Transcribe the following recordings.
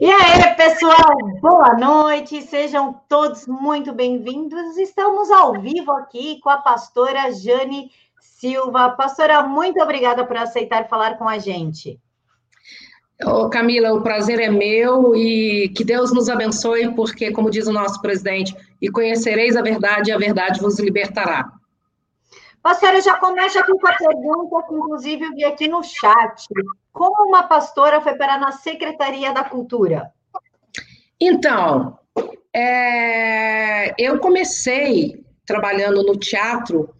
E aí, pessoal, boa noite, sejam todos muito bem-vindos. Estamos ao vivo aqui com a pastora Jane Silva. Pastora, muito obrigada por aceitar falar com a gente. Ô, Camila, o prazer é meu e que Deus nos abençoe, porque, como diz o nosso presidente, e conhecereis a verdade, e a verdade vos libertará. Pastora, já começa aqui com a pergunta que, inclusive, eu vi aqui no chat. Como uma pastora foi parar na Secretaria da Cultura? Então, é, eu comecei trabalhando no teatro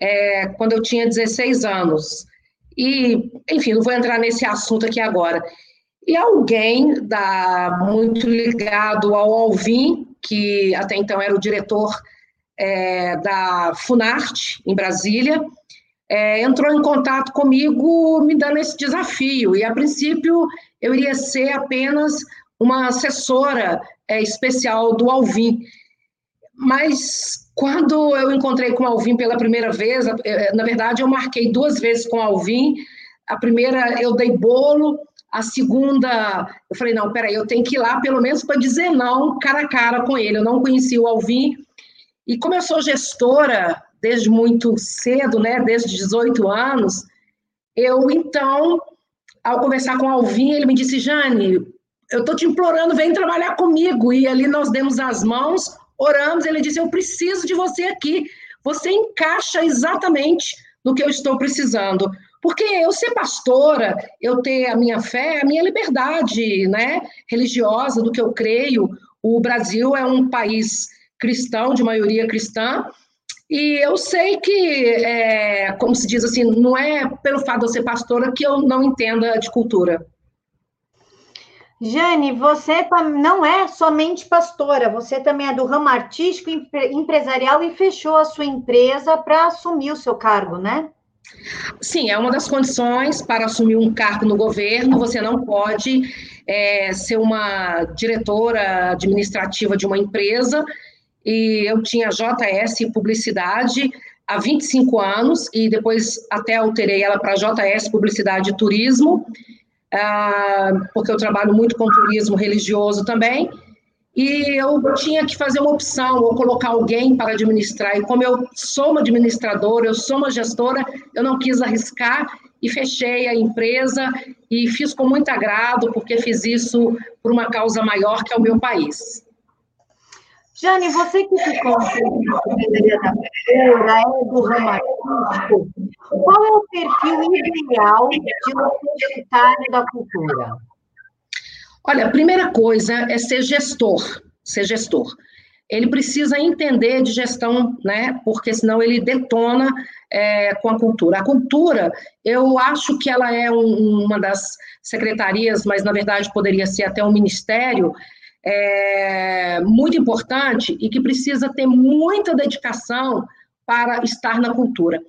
é, quando eu tinha 16 anos. E, enfim, não vou entrar nesse assunto aqui agora. E alguém da, muito ligado ao Alvin, que até então era o diretor é, da Funarte, em Brasília, é, entrou em contato comigo me dando esse desafio. E, a princípio, eu iria ser apenas uma assessora é, especial do Alvin. Mas quando eu encontrei com o Alvin pela primeira vez, é, na verdade, eu marquei duas vezes com o Alvin. A primeira eu dei bolo, a segunda, eu falei, não, peraí, eu tenho que ir lá pelo menos para dizer não, cara a cara com ele. Eu não conhecia o Alvin. E como eu sou gestora desde muito cedo, né, desde 18 anos, eu então, ao conversar com o Alvin, ele me disse, Jane, eu estou te implorando, vem trabalhar comigo. E ali nós demos as mãos, oramos, ele disse, eu preciso de você aqui. Você encaixa exatamente no que eu estou precisando. Porque eu ser pastora, eu ter a minha fé, a minha liberdade né, religiosa, do que eu creio. O Brasil é um país cristão, de maioria cristã, e eu sei que, é, como se diz assim, não é pelo fato de eu ser pastora que eu não entenda de cultura. Jane, você não é somente pastora, você também é do ramo artístico empresarial e fechou a sua empresa para assumir o seu cargo, né? Sim, é uma das condições para assumir um cargo no governo. Você não pode é, ser uma diretora administrativa de uma empresa. E eu tinha JS Publicidade há 25 anos e depois até alterei ela para JS Publicidade e Turismo, ah, porque eu trabalho muito com turismo religioso também e eu tinha que fazer uma opção ou colocar alguém para administrar. E como eu sou uma administradora, eu sou uma gestora, eu não quis arriscar e fechei a empresa e fiz com muito agrado, porque fiz isso por uma causa maior que é o meu país. Jane, você que ficou na Secretaria da Cultura, é do ramo artístico, qual é o perfil ideal de um secretário da cultura? Olha, a primeira coisa é ser gestor, ser gestor. Ele precisa entender de gestão, né? Porque senão ele detona é, com a cultura. A cultura, eu acho que ela é um, uma das secretarias, mas na verdade poderia ser até um ministério, é, muito importante e que precisa ter muita dedicação para estar na cultura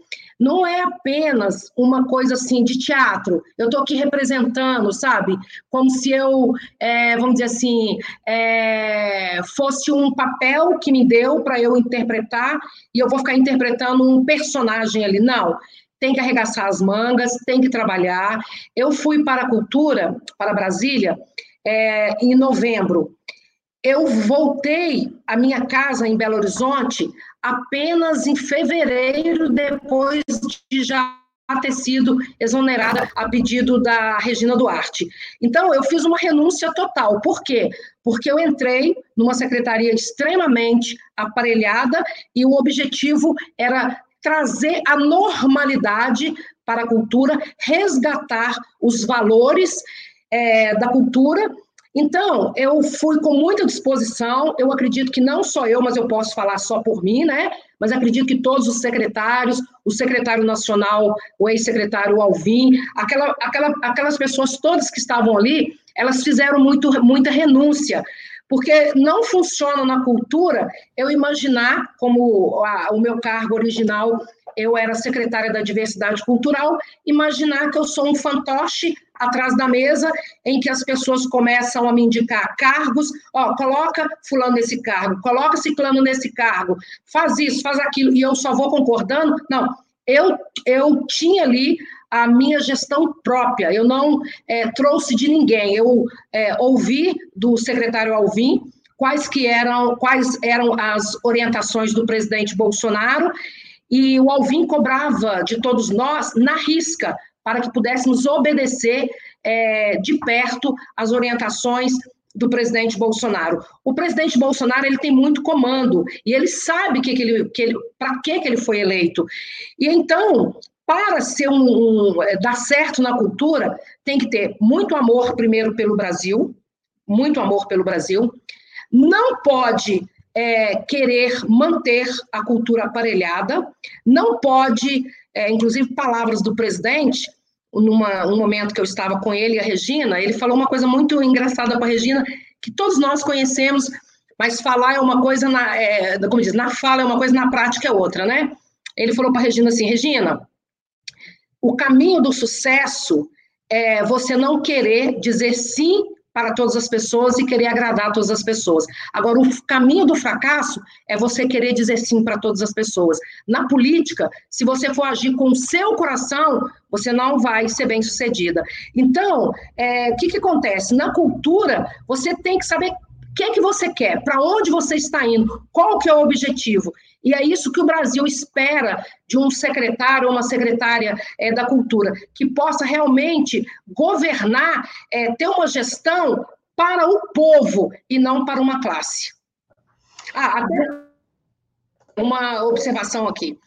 não é apenas uma coisa assim de teatro. Eu estou aqui representando, sabe? Como se eu, é, vamos dizer assim, é, fosse um papel que me deu para eu interpretar e eu vou ficar interpretando um personagem ali. Não. Tem que arregaçar as mangas, tem que trabalhar. Eu fui para a cultura, para Brasília, é, em novembro. Eu voltei à minha casa em Belo Horizonte apenas em fevereiro, depois de já ter sido exonerada a pedido da Regina Duarte. Então, eu fiz uma renúncia total. Por quê? Porque eu entrei numa secretaria extremamente aparelhada e o objetivo era trazer a normalidade para a cultura, resgatar os valores é, da cultura então, eu fui com muita disposição. Eu acredito que não só eu, mas eu posso falar só por mim, né? Mas acredito que todos os secretários, o secretário nacional, o ex-secretário Alvim, aquela, aquela, aquelas pessoas todas que estavam ali, elas fizeram muito, muita renúncia. Porque não funciona na cultura eu imaginar, como a, o meu cargo original eu era secretária da diversidade cultural, imaginar que eu sou um fantoche atrás da mesa em que as pessoas começam a me indicar cargos, ó, coloca fulano nesse cargo, coloca ciclano nesse cargo, faz isso, faz aquilo, e eu só vou concordando. Não, eu, eu tinha ali a minha gestão própria, eu não é, trouxe de ninguém, eu é, ouvi do secretário Alvim quais que eram, quais eram as orientações do presidente Bolsonaro, e o Alvim cobrava de todos nós na risca, para que pudéssemos obedecer é, de perto as orientações do presidente Bolsonaro. O presidente Bolsonaro ele tem muito comando e ele sabe que, que ele, que ele, para que, que ele foi eleito. E então, para ser um, um, é, dar certo na cultura, tem que ter muito amor primeiro pelo Brasil, muito amor pelo Brasil. Não pode é, querer manter a cultura aparelhada, não pode, é, inclusive palavras do presidente, numa, um momento que eu estava com ele e a Regina, ele falou uma coisa muito engraçada para a Regina, que todos nós conhecemos, mas falar é uma coisa, na, é, como diz, na fala é uma coisa, na prática é outra, né? Ele falou para a Regina assim, Regina, o caminho do sucesso é você não querer dizer sim para todas as pessoas e querer agradar todas as pessoas. Agora, o caminho do fracasso é você querer dizer sim para todas as pessoas. Na política, se você for agir com o seu coração, você não vai ser bem sucedida. Então, é, o que, que acontece? Na cultura, você tem que saber o que é que você quer, para onde você está indo, qual que é o objetivo. E é isso que o Brasil espera de um secretário ou uma secretária é, da cultura, que possa realmente governar, é, ter uma gestão para o povo e não para uma classe. Ah, até uma observação aqui.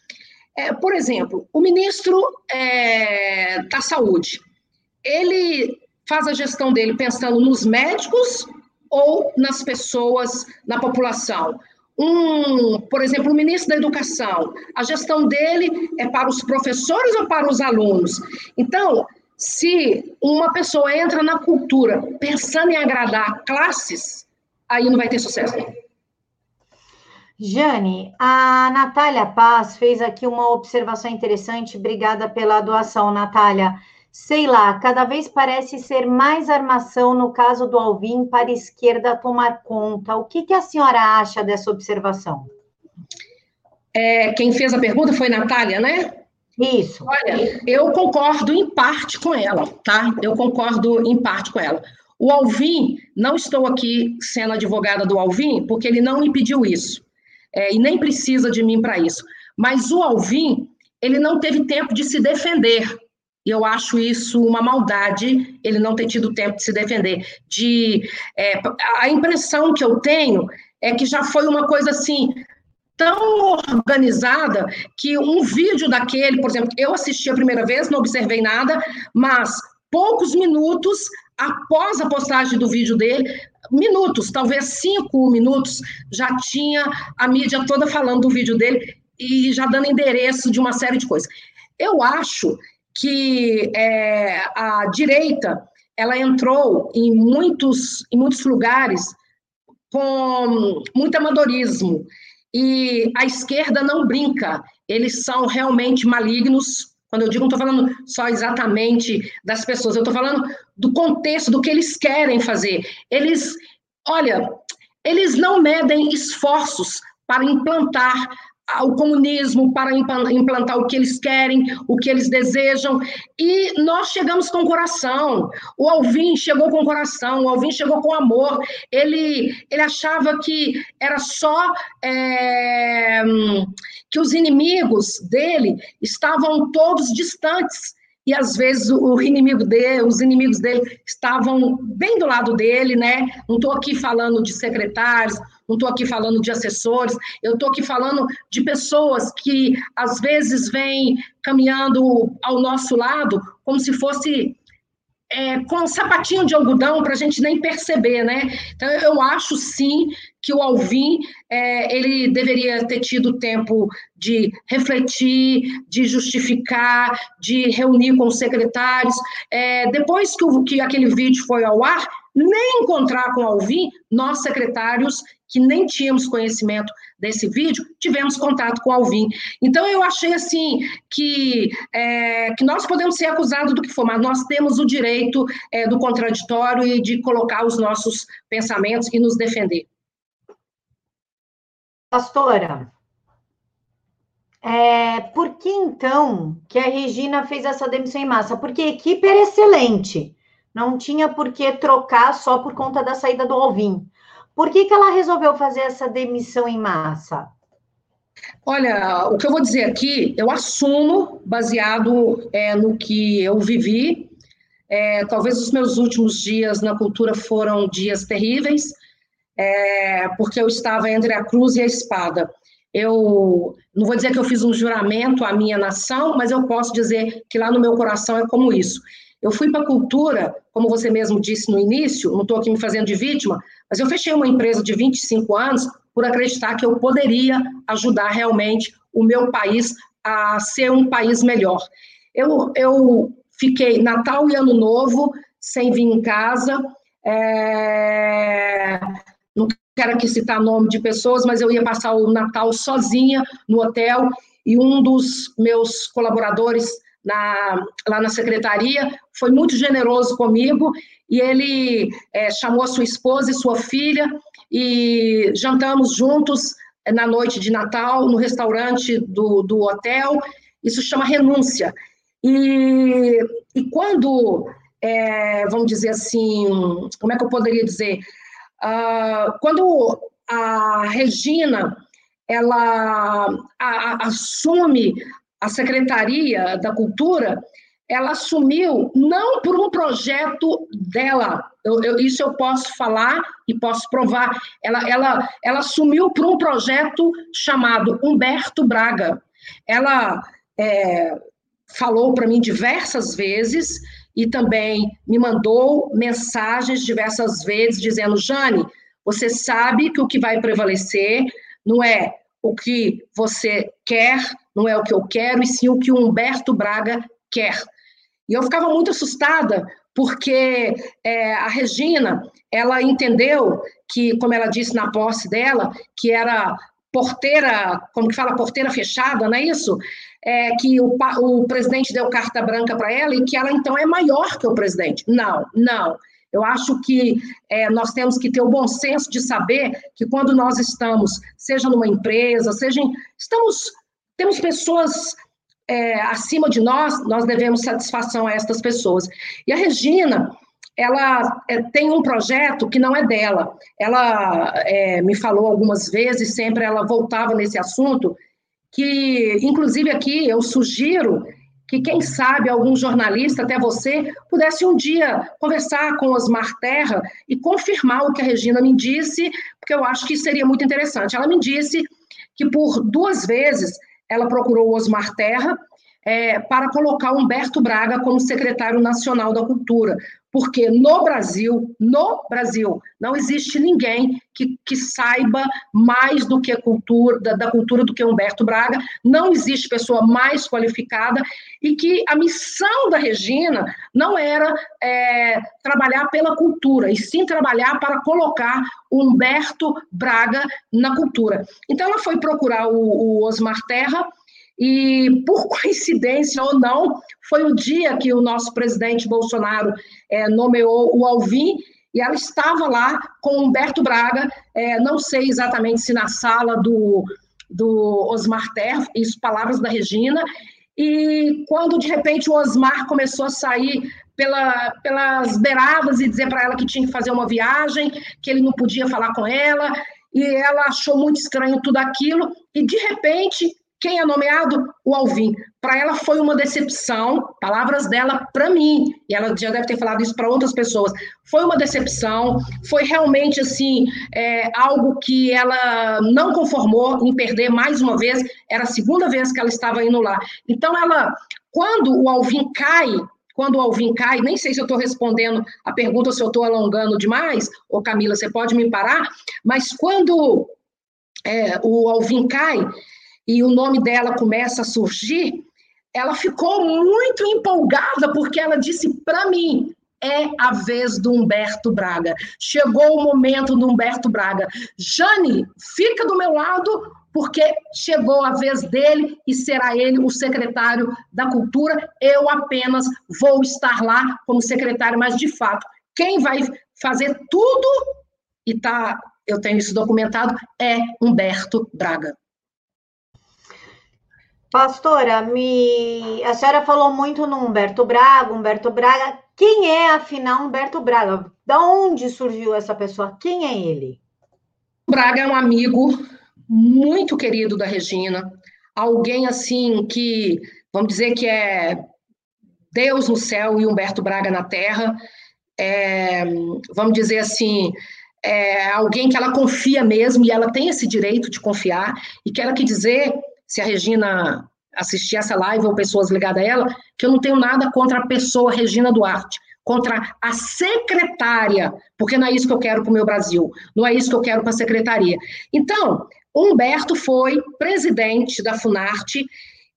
É, por exemplo, o ministro é, da Saúde, ele faz a gestão dele pensando nos médicos ou nas pessoas, na população um, por exemplo, o ministro da Educação, a gestão dele é para os professores ou para os alunos? Então, se uma pessoa entra na cultura pensando em agradar classes, aí não vai ter sucesso. Jane, a Natália Paz fez aqui uma observação interessante. Obrigada pela doação, Natália sei lá, cada vez parece ser mais armação no caso do Alvim para a esquerda tomar conta. O que, que a senhora acha dessa observação? É, quem fez a pergunta foi Natália, né? Isso. Olha, eu concordo em parte com ela, tá? Eu concordo em parte com ela. O Alvim, não estou aqui sendo advogada do Alvim, porque ele não me pediu isso, é, e nem precisa de mim para isso. Mas o Alvim, ele não teve tempo de se defender e eu acho isso uma maldade, ele não ter tido tempo de se defender. De, é, a impressão que eu tenho é que já foi uma coisa assim tão organizada que um vídeo daquele, por exemplo, eu assisti a primeira vez, não observei nada, mas poucos minutos após a postagem do vídeo dele, minutos, talvez cinco minutos, já tinha a mídia toda falando do vídeo dele e já dando endereço de uma série de coisas. Eu acho que é, a direita ela entrou em muitos, em muitos lugares com muito amadorismo e a esquerda não brinca, eles são realmente malignos. Quando eu digo, não estou falando só exatamente das pessoas, eu estou falando do contexto, do que eles querem fazer. Eles, olha, eles não medem esforços para implantar o comunismo para implantar o que eles querem, o que eles desejam, e nós chegamos com coração. O Alvin chegou com coração, o Alvin chegou com amor. Ele, ele achava que era só é, que os inimigos dele estavam todos distantes e às vezes o inimigo dele, os inimigos dele estavam bem do lado dele, né? Não estou aqui falando de secretários, não estou aqui falando de assessores, eu estou aqui falando de pessoas que às vezes vêm caminhando ao nosso lado como se fosse é, com um sapatinho de algodão para a gente nem perceber, né? Então eu acho sim que o Alvin é, ele deveria ter tido tempo de refletir, de justificar, de reunir com os secretários. É, depois que, o, que aquele vídeo foi ao ar, nem encontrar com o Alvin, nós secretários que nem tínhamos conhecimento desse vídeo, tivemos contato com o Alvin. Então, eu achei assim que, é, que nós podemos ser acusados do que for, mas nós temos o direito é, do contraditório e de colocar os nossos pensamentos e nos defender. Pastora, É, por que então que a Regina fez essa demissão em massa? Porque a equipe era excelente, não tinha por que trocar só por conta da saída do Alvin. Por que, que ela resolveu fazer essa demissão em massa? Olha, o que eu vou dizer aqui, eu assumo, baseado é, no que eu vivi. É, talvez os meus últimos dias na cultura foram dias terríveis, é, porque eu estava entre a cruz e a espada. Eu não vou dizer que eu fiz um juramento à minha nação, mas eu posso dizer que lá no meu coração é como isso. Eu fui para a cultura, como você mesmo disse no início, não estou aqui me fazendo de vítima, mas eu fechei uma empresa de 25 anos por acreditar que eu poderia ajudar realmente o meu país a ser um país melhor. Eu, eu fiquei Natal e Ano Novo sem vir em casa, é... não quero aqui citar nome de pessoas, mas eu ia passar o Natal sozinha no hotel e um dos meus colaboradores na, lá na secretaria, foi muito generoso comigo e ele é, chamou sua esposa e sua filha e jantamos juntos é, na noite de Natal no restaurante do, do hotel. Isso chama renúncia. E, e quando, é, vamos dizer assim, como é que eu poderia dizer? Uh, quando a Regina ela a, a, assume a Secretaria da Cultura, ela assumiu não por um projeto dela, eu, eu, isso eu posso falar e posso provar, ela, ela, ela assumiu por um projeto chamado Humberto Braga. Ela é, falou para mim diversas vezes e também me mandou mensagens diversas vezes dizendo: Jane, você sabe que o que vai prevalecer não é o que você quer, não é o que eu quero, e sim o que o Humberto Braga quer. E eu ficava muito assustada, porque é, a Regina, ela entendeu que, como ela disse na posse dela, que era porteira, como que fala, porteira fechada, não é isso? É, que o, o presidente deu carta branca para ela e que ela então é maior que o presidente. Não, não. Eu acho que é, nós temos que ter o bom senso de saber que quando nós estamos, seja numa empresa, seja em, estamos temos pessoas é, acima de nós, nós devemos satisfação a estas pessoas. E a Regina, ela é, tem um projeto que não é dela. Ela é, me falou algumas vezes, sempre ela voltava nesse assunto, que, inclusive aqui, eu sugiro que, quem sabe, algum jornalista, até você, pudesse um dia conversar com Osmar Terra e confirmar o que a Regina me disse, porque eu acho que seria muito interessante. Ela me disse que por duas vezes ela procurou o Osmar Terra é, para colocar Humberto Braga como secretário nacional da cultura, porque no Brasil, no Brasil, não existe ninguém que, que saiba mais do que a cultura, da, da, cultura do que Humberto Braga, não existe pessoa mais qualificada, e que a missão da Regina não era é, trabalhar pela cultura, e sim trabalhar para colocar Humberto Braga na cultura. Então ela foi procurar o, o Osmar Terra, e, por coincidência ou não, foi o dia que o nosso presidente Bolsonaro é, nomeou o Alvin, e ela estava lá com Humberto Braga, é, não sei exatamente se na sala do, do Osmar Ter, isso palavras da Regina, e quando de repente o Osmar começou a sair pela, pelas beiradas e dizer para ela que tinha que fazer uma viagem, que ele não podia falar com ela, e ela achou muito estranho tudo aquilo, e de repente quem é nomeado? O Alvin. Para ela foi uma decepção, palavras dela para mim, e ela já deve ter falado isso para outras pessoas. Foi uma decepção, foi realmente assim é, algo que ela não conformou em perder mais uma vez. Era a segunda vez que ela estava indo lá. Então ela, quando o Alvin cai, quando o Alvin cai, nem sei se eu estou respondendo a pergunta se eu estou alongando demais, ou Camila, você pode me parar, mas quando é, o Alvin cai, e o nome dela começa a surgir, ela ficou muito empolgada porque ela disse para mim: é a vez do Humberto Braga. Chegou o momento do Humberto Braga. Jane, fica do meu lado, porque chegou a vez dele e será ele o secretário da Cultura. Eu apenas vou estar lá como secretário, mas de fato, quem vai fazer tudo, e tá, eu tenho isso documentado, é Humberto Braga. Pastora, me... a senhora falou muito no Humberto Braga, Humberto Braga. Quem é, afinal, Humberto Braga? Da onde surgiu essa pessoa? Quem é ele? Braga é um amigo muito querido da Regina, alguém assim que, vamos dizer que é Deus no céu e Humberto Braga na terra, é, vamos dizer assim, é alguém que ela confia mesmo e ela tem esse direito de confiar e quero que dizer se a Regina assistir essa live ou pessoas ligadas a ela, que eu não tenho nada contra a pessoa Regina Duarte, contra a secretária, porque não é isso que eu quero para o meu Brasil, não é isso que eu quero para a secretaria. Então, Humberto foi presidente da Funarte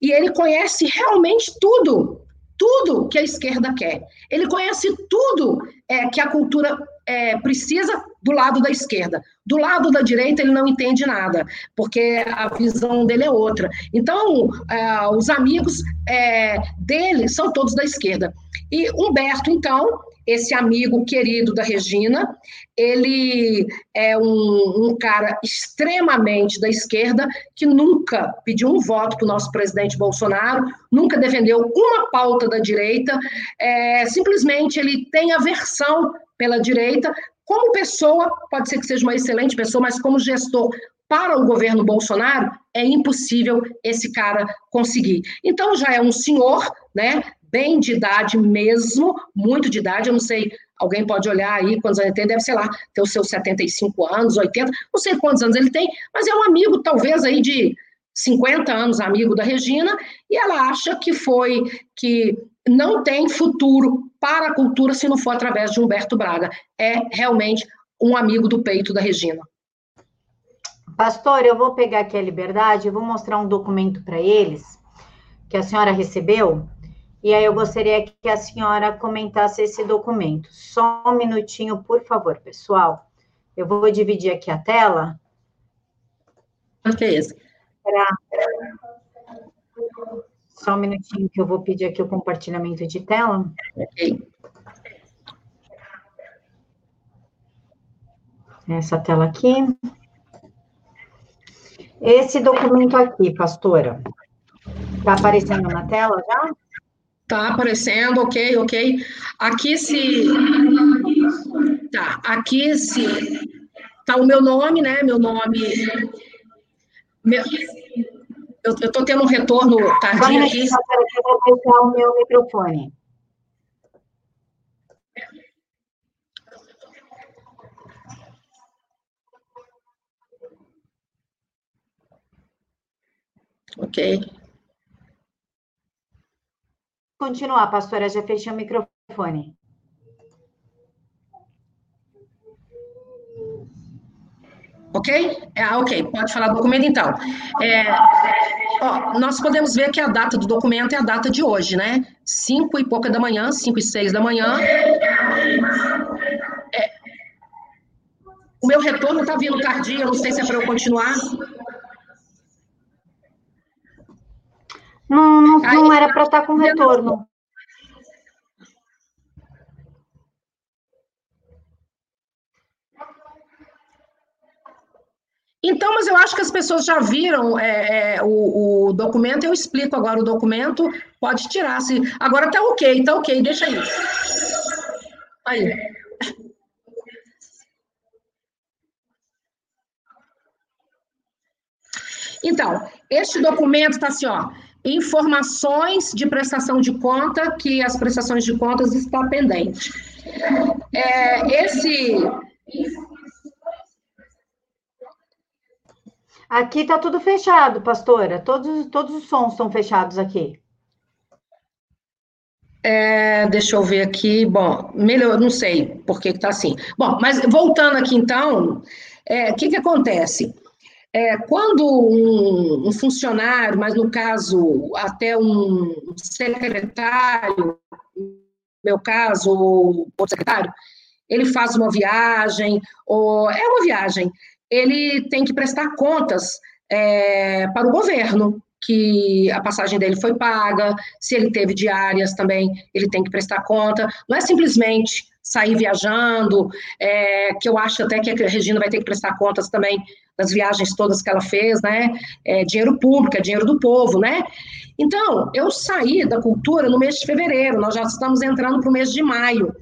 e ele conhece realmente tudo, tudo que a esquerda quer. Ele conhece tudo é, que a cultura é, precisa do lado da esquerda. Do lado da direita, ele não entende nada, porque a visão dele é outra. Então, é, os amigos é, dele são todos da esquerda. E Humberto, então, esse amigo querido da Regina, ele é um, um, cara extremamente da esquerda, que nunca pediu um voto para o nosso presidente Bolsonaro, nunca defendeu uma pauta da direita, é, simplesmente ele tem aversão pela direita. Como pessoa, pode ser que seja uma excelente pessoa, mas como gestor para o governo Bolsonaro, é impossível esse cara conseguir. Então já é um senhor, né, bem de idade mesmo, muito de idade, eu não sei, alguém pode olhar aí quantos anos ele tem, deve, sei lá, ter os seus 75 anos, 80, não sei quantos anos ele tem, mas é um amigo, talvez, aí de 50 anos, amigo da Regina, e ela acha que foi, que não tem futuro para a cultura se não for através de Humberto Braga. É realmente um amigo do peito da Regina. Pastor, eu vou pegar aqui a liberdade, eu vou mostrar um documento para eles que a senhora recebeu e aí eu gostaria que a senhora comentasse esse documento. Só um minutinho, por favor, pessoal. Eu vou dividir aqui a tela. O que é isso? Pra... Só um minutinho que eu vou pedir aqui o compartilhamento de tela. Ok. Essa tela aqui. Esse documento aqui, pastora, está aparecendo na tela já? Tá aparecendo, ok, ok. Aqui se. Tá, aqui se. Tá o meu nome, né? Meu nome. Meu... Eu, tô tendo um retorno tardio aqui. Eu vou fechar o meu microfone. Ok continuar, pastora, já fechei o microfone. Ok? É, ok, pode falar do documento então. É, ó, nós podemos ver que a data do documento é a data de hoje, né? Cinco e pouca da manhã, cinco e seis da manhã. É, o meu retorno está vindo tardio, não sei se é para eu continuar. Não, não, não era para estar com retorno. Então, mas eu acho que as pessoas já viram é, é, o, o, documento, eu explico agora o documento, pode tirar. Se, agora tá ok, tá ok, deixa aí. Aí. Então, este documento está assim, ó informações de prestação de conta que as prestações de contas estão pendentes. É, esse Aqui está tudo fechado, pastora. Todos, todos os sons estão fechados aqui. É, deixa eu ver aqui. Bom, melhor, não sei por que está assim. Bom, mas voltando aqui então, o é, que, que acontece? É, quando um, um, funcionário, mas no caso até um secretário, no meu caso, outro secretário, ele faz uma viagem, ou é uma viagem, ele tem que prestar contas é, para o governo, que a passagem dele foi paga, se ele teve diárias também, ele tem que prestar conta. Não é simplesmente sair viajando, é, que eu acho até que a Regina vai ter que prestar contas também das viagens todas que ela fez, né? É dinheiro público, é dinheiro do povo, né? Então, eu saí da cultura no mês de fevereiro, nós já estamos entrando para o mês de maio.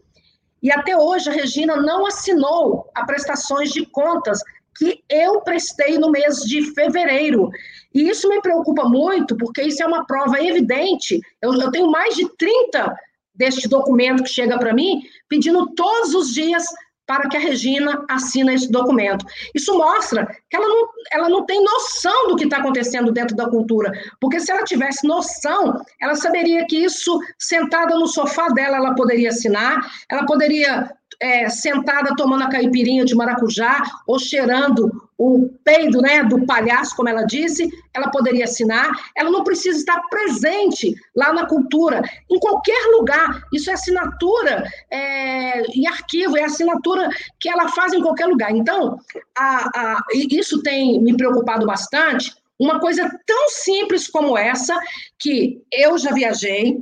E até hoje a Regina não assinou a prestações de contas que eu prestei no mês de fevereiro. E isso me preocupa muito, porque isso é uma prova evidente. Eu, eu tenho mais de 30 deste documento que chega para mim, pedindo todos os dias para que a Regina assine esse documento. Isso mostra que ela não, ela não tem noção do que está acontecendo dentro da cultura, porque se ela tivesse noção, ela saberia que isso, sentada no sofá dela, ela poderia assinar, ela poderia é, sentada tomando a caipirinha de maracujá ou cheirando o peido né, do palhaço, como ela disse, ela poderia assinar. Ela não precisa estar presente lá na cultura, em qualquer lugar. Isso é assinatura é, em arquivo, é assinatura que ela faz em qualquer lugar. Então, a, a, isso tem me preocupado bastante. Uma coisa tão simples como essa, que eu já viajei,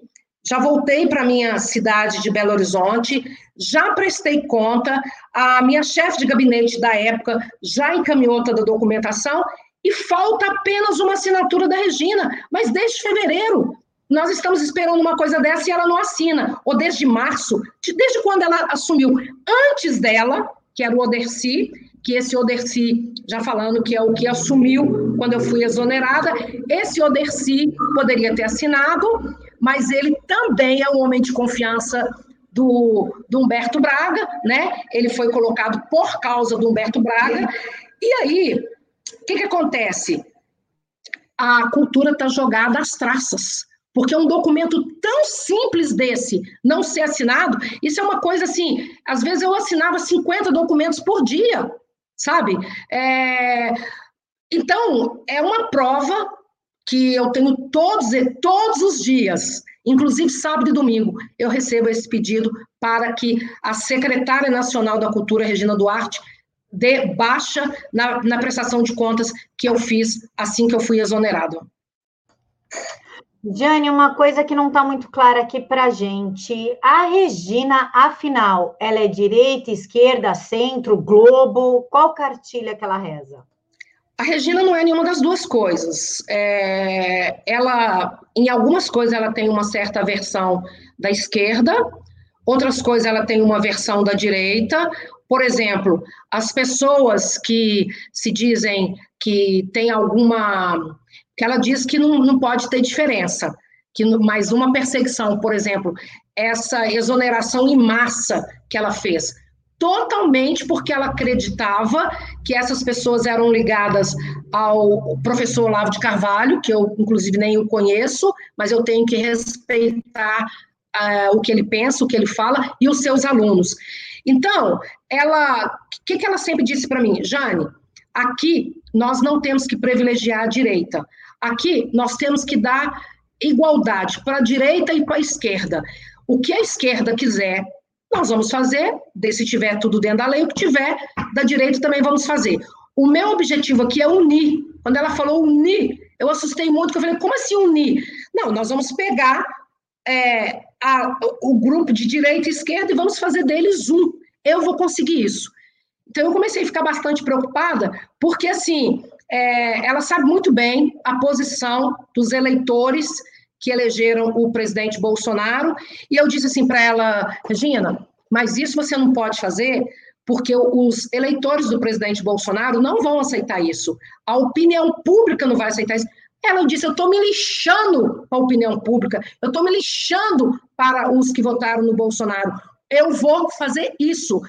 já voltei para minha cidade de Belo Horizonte, já prestei conta, a minha chefe de gabinete da época já encaminhou toda a documentação e falta apenas uma assinatura da Regina, mas desde fevereiro nós estamos esperando uma coisa dessa e ela não assina, ou desde março, desde quando ela assumiu, antes dela, que era o Oderci, que esse Oderci, já falando que é o que assumiu quando eu fui exonerada, esse Oderci poderia ter assinado, mas ele também é um homem de confiança do, do Humberto Braga, né? Ele foi colocado por causa do Humberto Braga. E aí, o que, que acontece? A cultura está jogada às traças. Porque um documento tão simples desse não ser assinado, isso é uma coisa assim, às vezes eu assinava 50 documentos por dia, sabe? É... Então, é uma prova que eu tenho todos, todos os dias, inclusive sábado e domingo, eu recebo esse pedido para que a secretária nacional da Cultura, Regina Duarte, dê baixa na, na prestação de contas que eu fiz assim que eu fui exonerado. Jane, uma coisa que não está muito clara aqui para gente. A Regina, afinal, ela é direita, esquerda, centro, globo? Qual cartilha que ela reza? A Regina não é nenhuma das duas coisas. É, ela, em algumas coisas, ela tem uma certa versão da esquerda, outras coisas ela tem uma versão da direita. Por exemplo, as pessoas que se dizem que tem alguma. que ela diz que não, não pode ter diferença, que mais uma perseguição, por exemplo, essa exoneração em massa que ela fez totalmente porque ela acreditava que essas pessoas eram ligadas ao professor Olavo de Carvalho, que eu, inclusive, nem o conheço, mas eu tenho que respeitar uh, o que ele pensa, o que ele fala, e os seus alunos. Então, ela, o que, que ela sempre disse para mim? Jane, aqui nós não temos que privilegiar a direita. Aqui nós temos que dar igualdade para a direita e para a esquerda. O que a esquerda quiser nós vamos fazer, se tiver tudo dentro da lei, o que tiver da direita também vamos fazer. O meu objetivo aqui é unir. Quando ela falou unir, eu assustei muito, porque eu falei, como assim unir? Não, nós vamos pegar é, a, o grupo de direita e esquerda e vamos fazer deles um. Eu vou conseguir isso. Então, eu comecei a ficar bastante preocupada, porque, assim, é, ela sabe muito bem a posição dos eleitores que elegeram o presidente Bolsonaro, e eu disse assim para ela, Regina, mas isso você não pode fazer porque os eleitores do presidente Bolsonaro não vão aceitar isso. A opinião pública não vai aceitar isso. Ela disse: Eu estou me lixando para a opinião pública, eu estou me lixando para os que votaram no Bolsonaro. Eu vou fazer isso.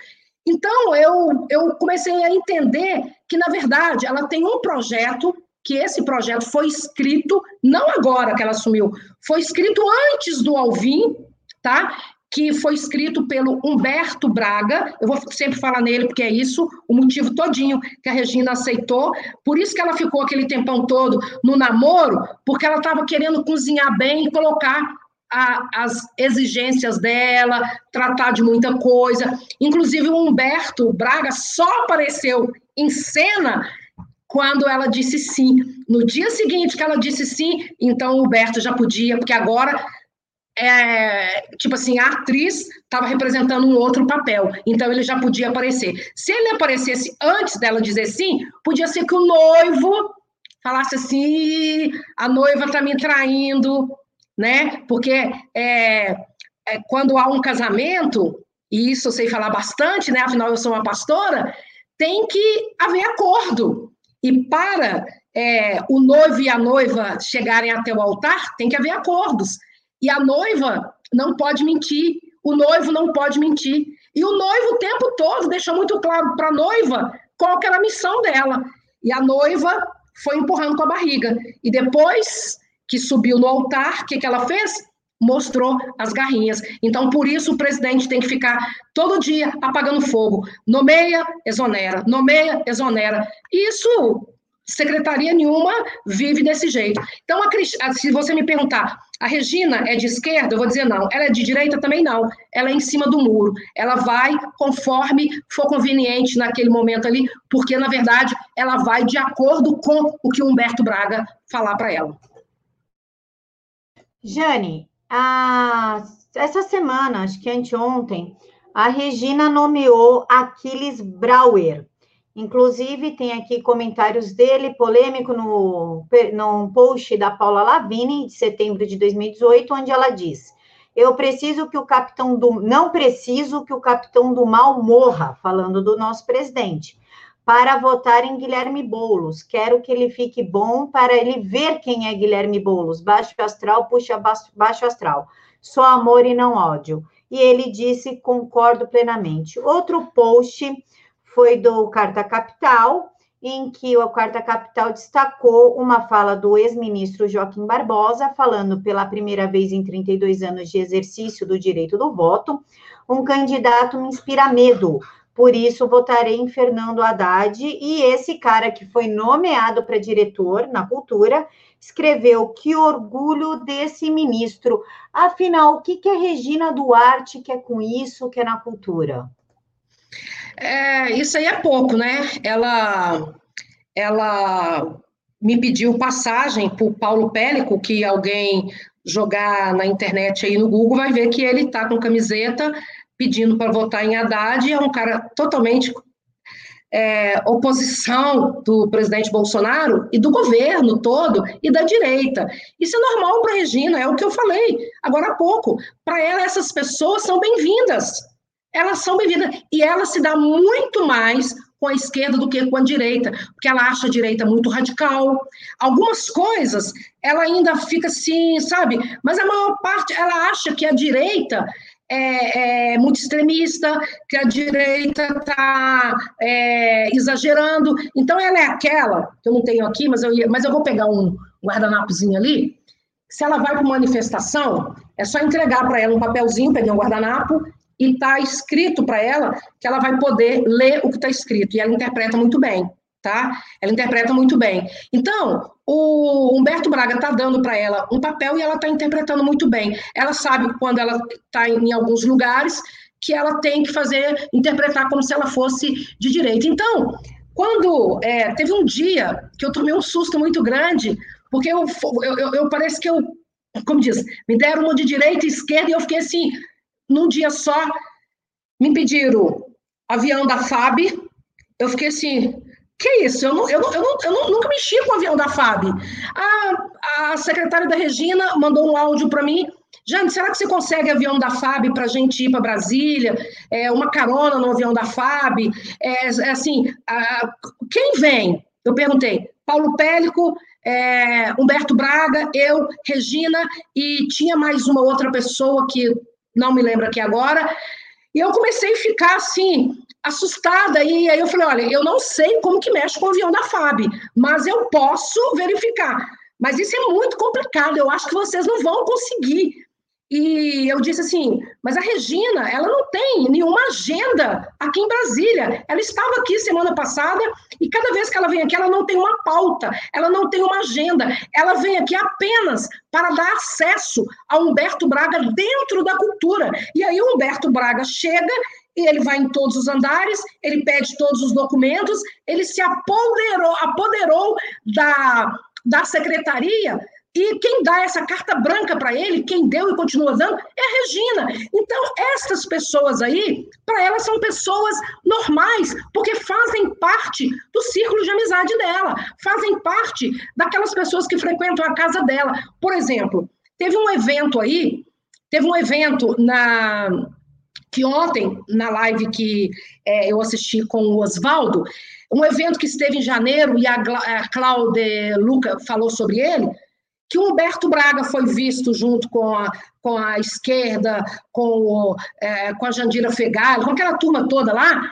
Então, eu, eu comecei a entender que, na verdade, ela tem um projeto que esse projeto foi escrito, não agora que ela assumiu, foi escrito antes do Alvim, tá? Que foi escrito pelo Humberto Braga, eu vou sempre falar nele porque é isso, o motivo todinho que a Regina aceitou, por isso que ela ficou aquele tempão todo no namoro, porque ela estava querendo cozinhar bem e colocar a, as exigências dela, tratar de muita coisa. Inclusive, o Humberto Braga só apareceu em cena quando ela disse sim. No dia seguinte que ela disse sim, então o Humberto já podia, porque agora é, tipo assim, a atriz estava representando um outro papel, então ele já podia aparecer. Se ele aparecesse antes dela dizer sim, podia ser que o noivo falasse assim: a noiva está me traindo, né? Porque é, é, quando há um casamento, e isso eu sei falar bastante, né? Afinal, eu sou uma pastora, tem que haver acordo. E para é, o noivo e a noiva chegarem até o altar, tem que haver acordos. E a noiva não pode mentir, o noivo não pode mentir. E o noivo o tempo todo deixou muito claro para a noiva qual era a missão dela. E a noiva foi empurrando com a barriga. E depois que subiu no altar, o que, que ela fez? Mostrou as garrinhas. Então, por isso, o presidente tem que ficar todo dia apagando fogo. Nomeia, exonera. Nomeia, exonera. Isso secretaria nenhuma vive desse jeito. Então, a, se você me perguntar, a Regina é de esquerda? Eu vou dizer não. Ela é de direita? Também não. Ela é em cima do muro. Ela vai conforme for conveniente naquele momento ali, porque, na verdade, ela vai de acordo com o que Humberto Braga falar para ela. Jane, a... essa semana, acho que anteontem, a Regina nomeou Aquiles Brauer Inclusive, tem aqui comentários dele, polêmico, no, no post da Paula Lavini, de setembro de 2018, onde ela diz: Eu preciso que o capitão do. Não preciso que o capitão do mal morra, falando do nosso presidente, para votar em Guilherme Boulos. Quero que ele fique bom para ele ver quem é Guilherme Boulos. Baixo astral, puxa baixo astral. Só amor e não ódio. E ele disse: concordo plenamente. Outro post foi do Carta Capital, em que o Carta Capital destacou uma fala do ex-ministro Joaquim Barbosa, falando pela primeira vez em 32 anos de exercício do direito do voto, um candidato me inspira medo, por isso votarei em Fernando Haddad. E esse cara que foi nomeado para diretor na cultura escreveu: Que orgulho desse ministro. Afinal, o que, que a Regina Duarte quer com isso, que é na cultura? É, isso aí é pouco, né? Ela, ela me pediu passagem para o Paulo Pélico, que alguém jogar na internet aí no Google vai ver que ele está com camiseta pedindo para votar em Haddad, é um cara totalmente é, oposição do presidente Bolsonaro e do governo todo e da direita. Isso é normal para Regina, é o que eu falei agora há pouco. Para ela, essas pessoas são bem-vindas elas são bem-vindas. E ela se dá muito mais com a esquerda do que com a direita, porque ela acha a direita muito radical. Algumas coisas ela ainda fica assim, sabe? Mas a maior parte ela acha que a direita é, é muito extremista, que a direita está é, exagerando. Então ela é aquela, que eu não tenho aqui, mas eu, ia, mas eu vou pegar um guardanapozinho ali. Se ela vai para uma manifestação, é só entregar para ela um papelzinho, pegar um guardanapo e está escrito para ela que ela vai poder ler o que está escrito, e ela interpreta muito bem, tá? Ela interpreta muito bem. Então, o Humberto Braga está dando para ela um papel e ela está interpretando muito bem. Ela sabe quando ela está em, alguns lugares que ela tem que fazer, interpretar como se ela fosse de direita. Então, quando é, teve um dia que eu tomei um susto muito grande, porque eu, eu, eu, eu parece que eu, como diz, me deram uma de direita e esquerda e eu fiquei assim, num dia só, me pediram avião da FAB. Eu fiquei assim, que isso? Eu, não, eu, não, eu, não, eu nunca mexi com o avião da FAB. A, a secretária da Regina mandou um áudio para mim. Jane, será que você consegue avião da FAB para a gente ir para Brasília? É, uma carona no avião da FAB? É, é assim, a, quem vem? Eu perguntei. Paulo Pélico, é, Humberto Braga, eu, Regina, e tinha mais uma outra pessoa que não me lembro aqui agora. E eu comecei a ficar assim, assustada. E aí eu falei: olha, eu não sei como que mexe com o avião da FAB, mas eu posso verificar. Mas isso é muito complicado, eu acho que vocês não vão conseguir. E eu disse assim, mas a Regina, ela não tem nenhuma agenda aqui em Brasília. Ela estava aqui semana passada e cada vez que ela vem aqui, ela não tem uma pauta, ela não tem uma agenda. Ela vem aqui apenas para dar acesso a Humberto Braga dentro da cultura. E aí o Humberto Braga chega e ele vai em todos os andares, ele pede todos os documentos, ele se apoderou, apoderou da, da secretaria E quem dá essa carta branca para ele, quem deu e continua dando, é a Regina. Então, essas pessoas aí, para elas são pessoas normais, porque fazem parte do círculo de amizade dela, fazem parte daquelas pessoas que frequentam a casa dela. Por exemplo, teve um evento aí, teve um evento na que ontem, na live que é, eu assisti com o Oswaldo, um evento que esteve em janeiro e a, a Cláudia Luca falou sobre ele, que o Humberto Braga foi visto junto com a, com a esquerda, com, o, é, com a Jandira Fegali, com aquela turma toda lá.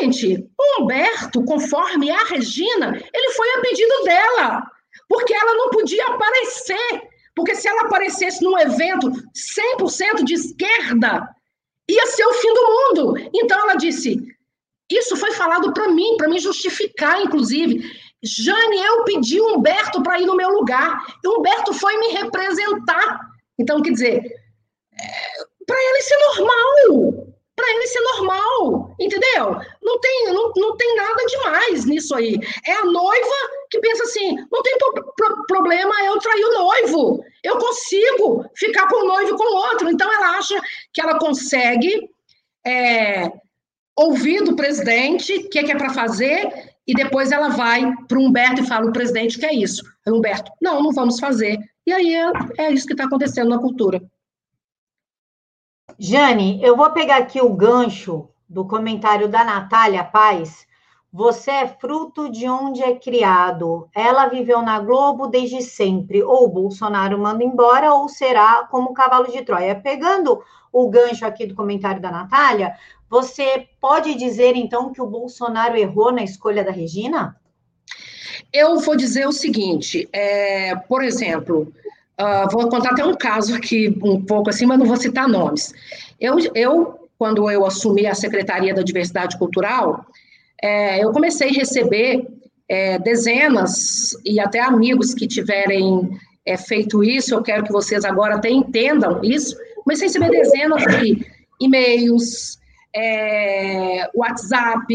Gente, o Humberto, conforme a Regina, ele foi a pedido dela, porque ela não podia aparecer. Porque se ela aparecesse num evento 100% de esquerda, ia ser o fim do mundo. Então ela disse: Isso foi falado para mim, para me justificar, inclusive. Jane, eu pedi Humberto para ir no meu lugar. E Humberto foi me representar. Então, quer dizer, é, para ele isso é normal. Isso é normal, entendeu? Não tem, não, não tem nada demais nisso aí. É a noiva que pensa assim: não tem pro, pro, problema eu trair o noivo. Eu consigo ficar com o noivo com o outro. Então, ela acha que ela consegue é, ouvir do presidente o que é, que é para fazer e depois ela vai para o Humberto e fala: o presidente quer isso. Aí o Humberto, não, não vamos fazer. E aí é, é isso que está acontecendo na cultura. Jane, eu vou pegar aqui o gancho do comentário da Natália Paz. Você é fruto de onde é criado. Ela viveu na Globo desde sempre. Ou Bolsonaro manda embora, ou será como cavalo de Troia. Pegando o gancho aqui do comentário da Natália, você pode dizer, então, que o Bolsonaro errou na escolha da Regina? Eu vou dizer o seguinte: é, por exemplo, uh, vou contar até um caso aqui, um pouco assim, mas não vou citar nomes. Eu, eu quando eu assumi a Secretaria da Diversidade Cultural, é, eu comecei a receber é, dezenas e até amigos que tiverem é, feito isso, eu quero que vocês agora até entendam isso. Comecei a receber dezenas de e-mails, é, WhatsApp,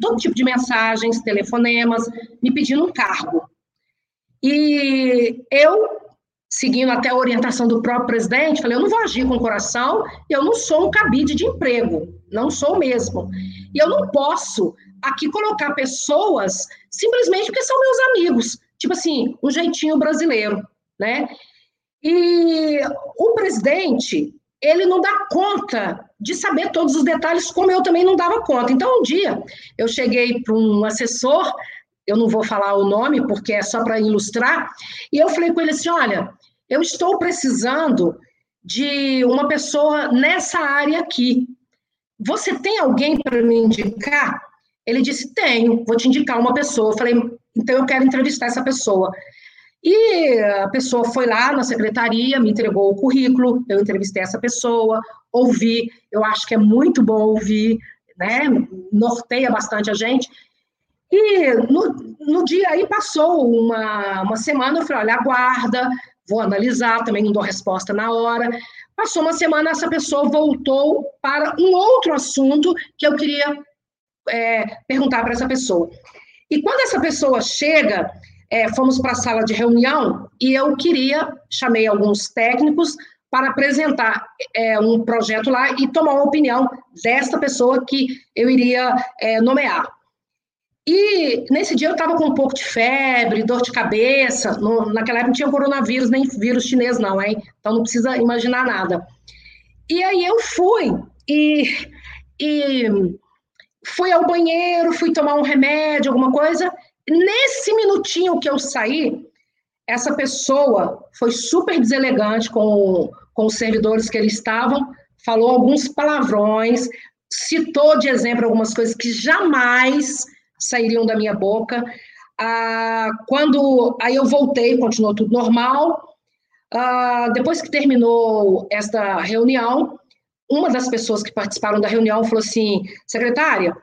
todo tipo de mensagens, telefonemas, me pedindo um cargo. E eu, seguindo até a orientação do próprio presidente, falei: eu não vou agir com o coração, eu não sou um cabide de emprego, não sou mesmo. E eu não posso aqui colocar pessoas simplesmente porque são meus amigos, tipo assim, um jeitinho brasileiro, né? E o presidente, ele não dá conta de saber todos os detalhes, como eu também não dava conta. Então, um dia, eu cheguei para um assessor, eu não vou falar o nome, porque é só para ilustrar, e eu falei com ele assim: olha, eu estou precisando de uma pessoa nessa área aqui. Você tem alguém para me indicar? Ele disse: tenho, vou te indicar uma pessoa. Eu falei: então eu quero entrevistar essa pessoa. E a pessoa foi lá na secretaria, me entregou o currículo, eu entrevistei essa pessoa, ouvi, eu acho que é muito bom ouvir, né? Norteia bastante a gente. E no, no dia aí passou uma, uma semana, eu falei, olha, aguarda, vou analisar, também não dou resposta na hora. Passou uma semana, essa pessoa voltou para um outro assunto que eu queria é, perguntar para essa pessoa. E quando essa pessoa chega, é, fomos para a sala de reunião e eu queria, chamei alguns técnicos para apresentar é, um projeto lá e tomar uma opinião desta pessoa que eu iria é, nomear. E nesse dia eu estava com um pouco de febre, dor de cabeça. No, naquela época não tinha coronavírus nem vírus chinês, não, hein? Então não precisa imaginar nada. E aí eu fui e, e fui ao banheiro, fui tomar um remédio, alguma coisa, Nesse minutinho que eu saí, essa pessoa foi super deselegante com, com os servidores que eles estavam, falou alguns palavrões, citou de exemplo algumas coisas que jamais sairiam da minha boca. Ah, quando aí eu voltei, continuou tudo normal. Ah, depois que terminou esta reunião, uma das pessoas que participaram da reunião falou assim: secretária,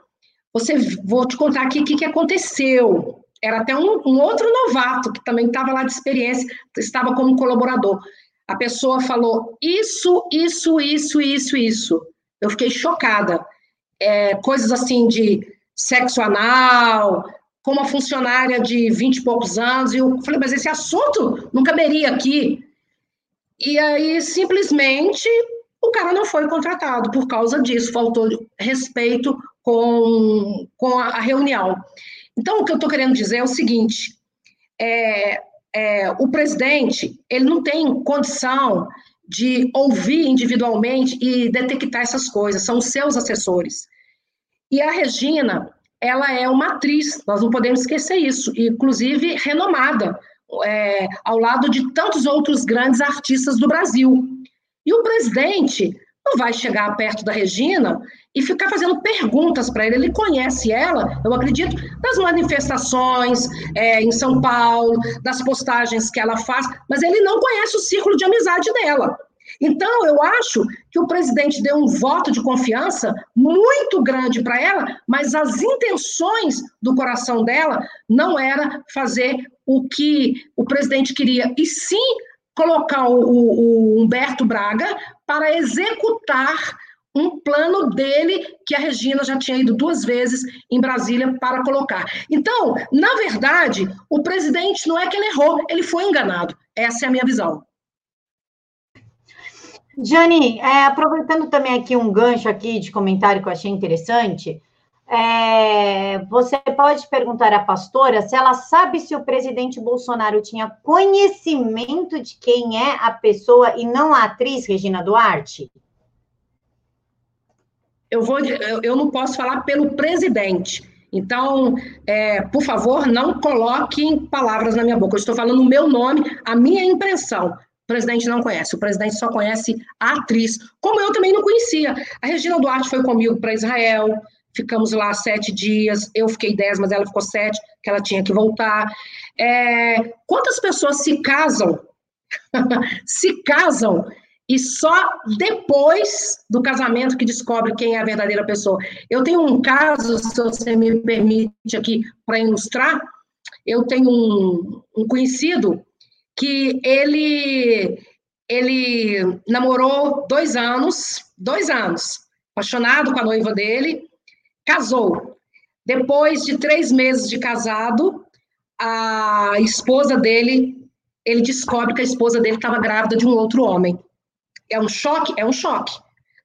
você, vou te contar aqui o que, que aconteceu. Era até um, um outro novato que também estava lá de experiência, estava como colaborador. A pessoa falou isso, isso, isso, isso, isso. Eu fiquei chocada. É, coisas assim de sexo anal, com uma funcionária de 20 e poucos anos, e eu falei, mas esse assunto não caberia aqui. E aí, simplesmente, o cara não foi contratado por causa disso, faltou respeito com, com a, a reunião. Então, o que eu estou querendo dizer é o seguinte: é, é, o presidente ele não tem condição de ouvir individualmente e detectar essas coisas, são seus assessores. E a Regina, ela é uma atriz, nós não podemos esquecer isso, inclusive renomada, é, ao lado de tantos outros grandes artistas do Brasil. E o presidente não vai chegar perto da Regina e ficar fazendo perguntas para ele. Ele conhece ela, eu acredito, das manifestações é, em São Paulo, das postagens que ela faz, mas ele não conhece o círculo de amizade dela. Então, eu acho que o presidente deu um voto de confiança muito grande para ela, mas as intenções do coração dela não era fazer o que o presidente queria, e sim colocar o, o Humberto Braga para executar um plano dele que a Regina já tinha ido duas vezes em Brasília para colocar. Então, na verdade, o presidente não é que ele errou, ele foi enganado. Essa é a minha visão. Jane, é, aproveitando também aqui um gancho aqui de comentário que eu achei interessante, é, você pode perguntar à pastora se ela sabe se o presidente Bolsonaro tinha conhecimento de quem é a pessoa e não a atriz Regina Duarte? Eu, vou, eu não posso falar pelo presidente. Então, é, por favor, não coloquem palavras na minha boca. Eu estou falando o meu nome, a minha impressão. O presidente não conhece, o presidente só conhece a atriz, como eu também não conhecia. A Regina Duarte foi comigo para Israel, ficamos lá sete dias, eu fiquei dez, mas ela ficou sete, que ela tinha que voltar. É, quantas pessoas se casam, se casam, e só depois do casamento que descobre quem é a verdadeira pessoa? Eu tenho um caso, se você me permite aqui para ilustrar, eu tenho um, um conhecido que ele ele namorou dois anos, dois anos, apaixonado com a noiva dele, casou. Depois de três meses de casado, a esposa dele, ele descobre que a esposa dele estava grávida de um outro homem. É um choque? É um choque.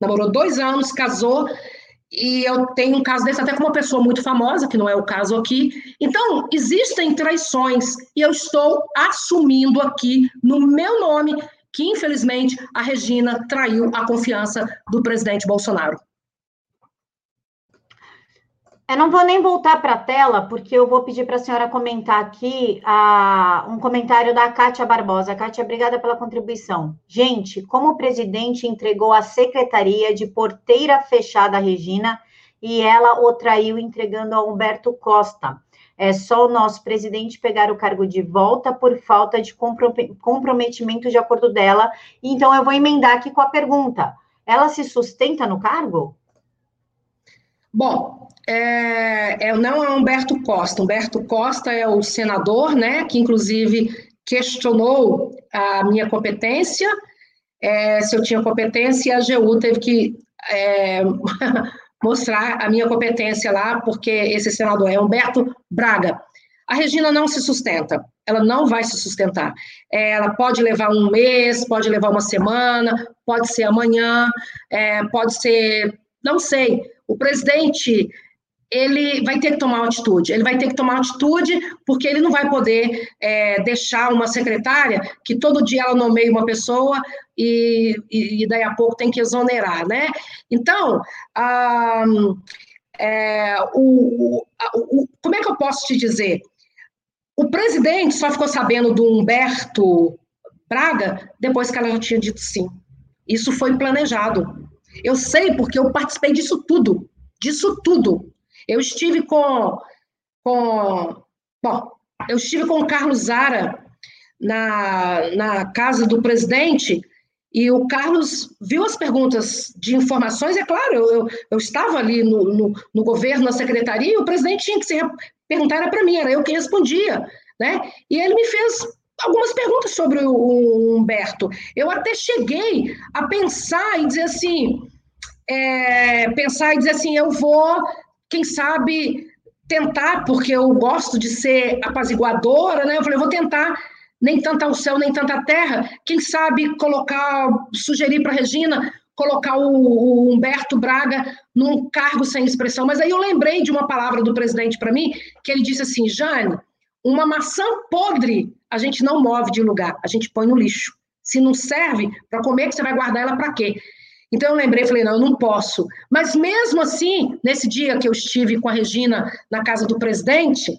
Namorou dois anos, casou, e eu tenho um caso desse até com uma pessoa muito famosa, que não é o caso aqui. Então, existem traições, e eu estou assumindo aqui, no meu nome, que infelizmente a Regina traiu a confiança do presidente Bolsonaro. Eu não vou nem voltar para a tela, porque eu vou pedir para a senhora comentar aqui um comentário da Kátia Barbosa. Kátia, obrigada pela contribuição. Gente, como o presidente entregou a secretaria de porteira fechada à Regina e ela o traiu entregando a Humberto Costa. É só o nosso presidente pegar o cargo de volta por falta de comprometimento de acordo dela. Então, eu vou emendar aqui com a pergunta: ela se sustenta no cargo? Bom, é, é, não é Humberto Costa. Humberto Costa é o senador, né, que inclusive questionou a minha competência, é, se eu tinha competência, e a AGU teve que é, mostrar a minha competência lá, porque esse senador é Humberto Braga. A Regina não se sustenta, ela não vai se sustentar. É, ela pode levar um mês, pode levar uma semana, pode ser amanhã, é, pode ser, não sei. O presidente ele vai ter que tomar uma atitude. Ele vai ter que tomar uma atitude porque ele não vai poder é, deixar uma secretária que todo dia ela nomeia uma pessoa e, e, e daí a pouco tem que exonerar, né? Então, ah, é, o, o, o, como é que eu posso te dizer? O presidente só ficou sabendo do Humberto Braga depois que ela já tinha dito sim. Isso foi planejado. Eu sei porque eu participei disso tudo, disso tudo. Eu estive com, com bom, eu estive com o Carlos Zara na, na casa do presidente e o Carlos viu as perguntas de informações, é claro, eu, eu, eu estava ali no, no, no, governo, na secretaria, e o presidente tinha que se perguntar, para mim, era eu que respondia, né? E ele me fez algumas perguntas sobre o, Humberto. Eu até cheguei a pensar e dizer assim, é, pensar e dizer assim, eu vou quem sabe, tentar, porque eu gosto de ser apaziguadora, né? Eu falei, vou tentar nem tanto ao céu, nem tanta terra. Quem sabe colocar, sugerir para Regina colocar o, o, Humberto Braga num cargo sem expressão. Mas aí eu lembrei de uma palavra do presidente para mim, que ele disse assim: Jane, uma maçã podre a gente não move de lugar, a gente põe no lixo. Se não serve para comer, você vai guardar ela para quê? Então eu lembrei, falei, não, eu não posso. Mas mesmo assim, nesse dia que eu estive com a Regina na casa do presidente,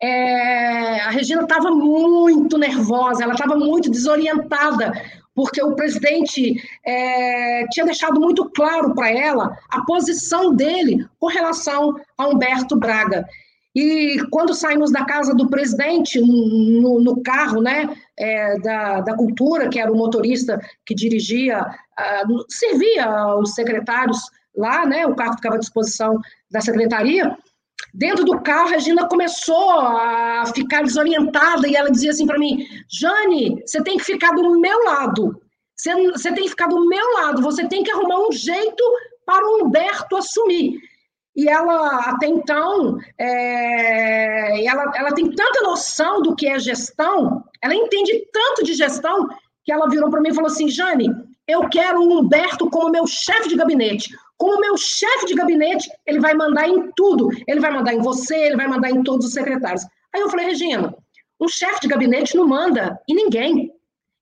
é, a Regina estava muito nervosa, ela estava muito desorientada, porque o presidente é, tinha deixado muito claro para ela a posição dele com relação a Humberto Braga. E quando saímos da casa do presidente, no, no carro né, é, da, da cultura, que era o motorista que dirigia, uh, servia os secretários lá, né, o carro ficava à disposição da secretaria, Dentro do carro, a Regina começou a ficar desorientada e ela dizia assim para mim: Jane, você tem que ficar do meu lado. Você, você tem que ficar do meu lado. Você tem que arrumar um jeito para o Humberto assumir. E ela, até então, é, ela, ela tem tanta noção do que é gestão, ela entende tanto de gestão, que ela virou para mim e falou assim: Jane, eu quero o Humberto como meu chefe de gabinete. Como meu chefe de gabinete, ele vai mandar em tudo. Ele vai mandar em você, ele vai mandar em todos os secretários. Aí eu falei, Regina, um chefe de gabinete não manda em ninguém.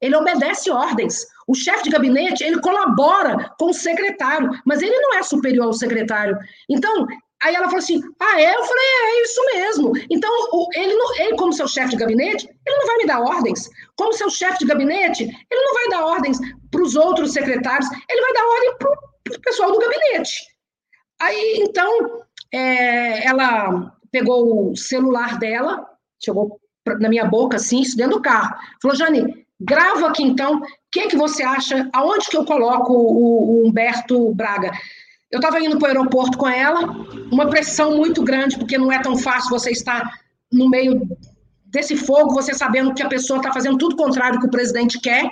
Ele obedece ordens. O chefe de gabinete, ele colabora com o secretário, mas ele não é superior ao secretário. Então, aí ela falou assim: ah, é? Eu falei: é, é isso mesmo. Então, ele, não, ele, como seu chefe de gabinete, ele não vai me dar ordens. Como seu chefe de gabinete, ele não vai dar ordens para os outros secretários, ele vai dar ordem para o pessoal do gabinete. Aí, então, é, ela pegou o celular dela, chegou na minha boca, assim, isso dentro do carro. Falou, Jane, grava aqui então, o que, que você acha, aonde que eu coloco o, o Humberto Braga? Eu estava indo para o aeroporto com ela, uma pressão muito grande, porque não é tão fácil você estar no meio desse fogo, você sabendo que a pessoa está fazendo tudo contrário que o presidente quer.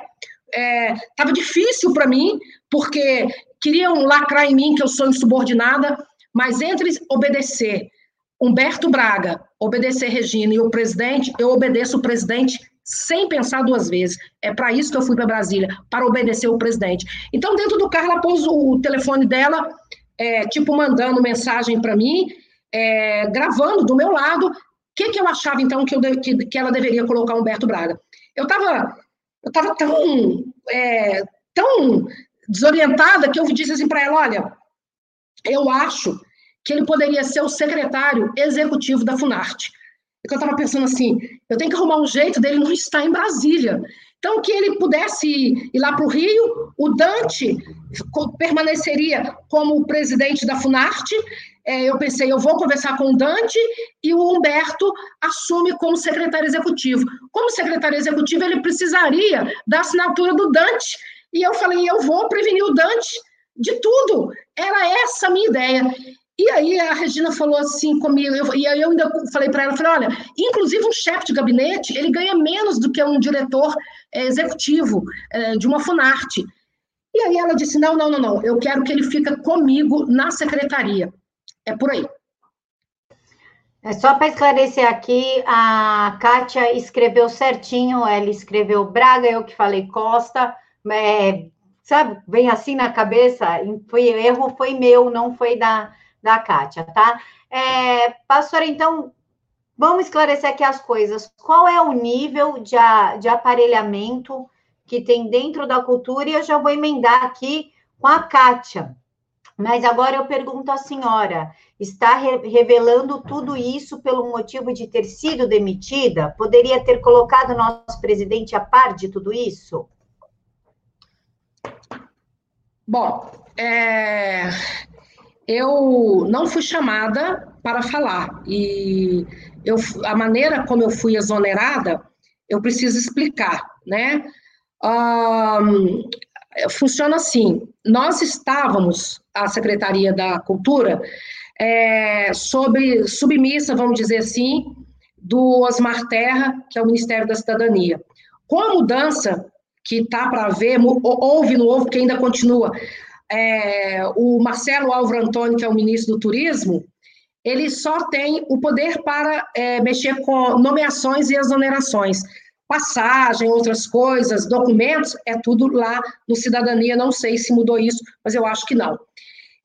Estava é, difícil para mim, porque queriam lacrar em mim que eu sou insubordinada, mas entre obedecer Humberto Braga, obedecer Regina e o presidente, eu obedeço o presidente sem pensar duas vezes. É para isso que eu fui para Brasília, para obedecer o presidente. Então, dentro do carro, ela pôs o telefone dela, é, tipo, mandando mensagem para mim, é, gravando do meu lado. O que, que eu achava, então, que, eu, que, que ela deveria colocar Humberto Braga? Eu estava eu tava tão, é, tão desorientada que eu disse assim para ela: olha, eu acho que ele poderia ser o secretário executivo da Funarte. É que eu estava pensando assim, eu tenho que arrumar um jeito dele não estar em Brasília. Então, que ele pudesse ir lá para o Rio, o Dante permaneceria como presidente da Funarte. É, eu pensei, eu vou conversar com o Dante e o Humberto assume como secretário executivo. Como secretário executivo, ele precisaria da assinatura do Dante. E eu falei, eu vou prevenir o Dante de tudo. Era essa a minha ideia. E aí a Regina falou assim comigo, eu, e aí eu ainda falei para ela, falei, olha, inclusive um chefe de gabinete, ele ganha menos do que um diretor é, executivo é, de uma Funarte. E aí ela disse, não, não, não, não, eu quero que ele fique comigo na secretaria. É por aí. É só para esclarecer aqui, a Kátia escreveu certinho, ela escreveu Braga, eu que falei Costa, é, sabe, vem assim na cabeça, foi erro, foi meu, não foi da, da Kátia, tá? É, pastora, então, vamos esclarecer aqui as coisas. Qual é o nível de, de aparelhamento que tem dentro da cultura? E eu já vou emendar aqui com a Kátia. Mas agora eu pergunto à senhora: está re revelando tudo isso pelo motivo de ter sido demitida? Poderia ter colocado nosso presidente a par de tudo isso? Bom, é, eu não fui chamada para falar e eu, a maneira como eu fui exonerada, eu preciso explicar, né? Um, funciona assim: nós estávamos, a Secretaria da Cultura, é, sobre submissa, vamos dizer assim, do Osmar Terra, que é o Ministério da Cidadania. Com a mudança que está para haver, houve no houve, que ainda continua, é, o Marcelo Álvaro Antônio, que é o ministro do Turismo, ele só tem o poder para é, mexer com nomeações e exonerações. Passagem, outras coisas, documentos, é tudo lá no Cidadania. Não sei se mudou isso, mas eu acho que não.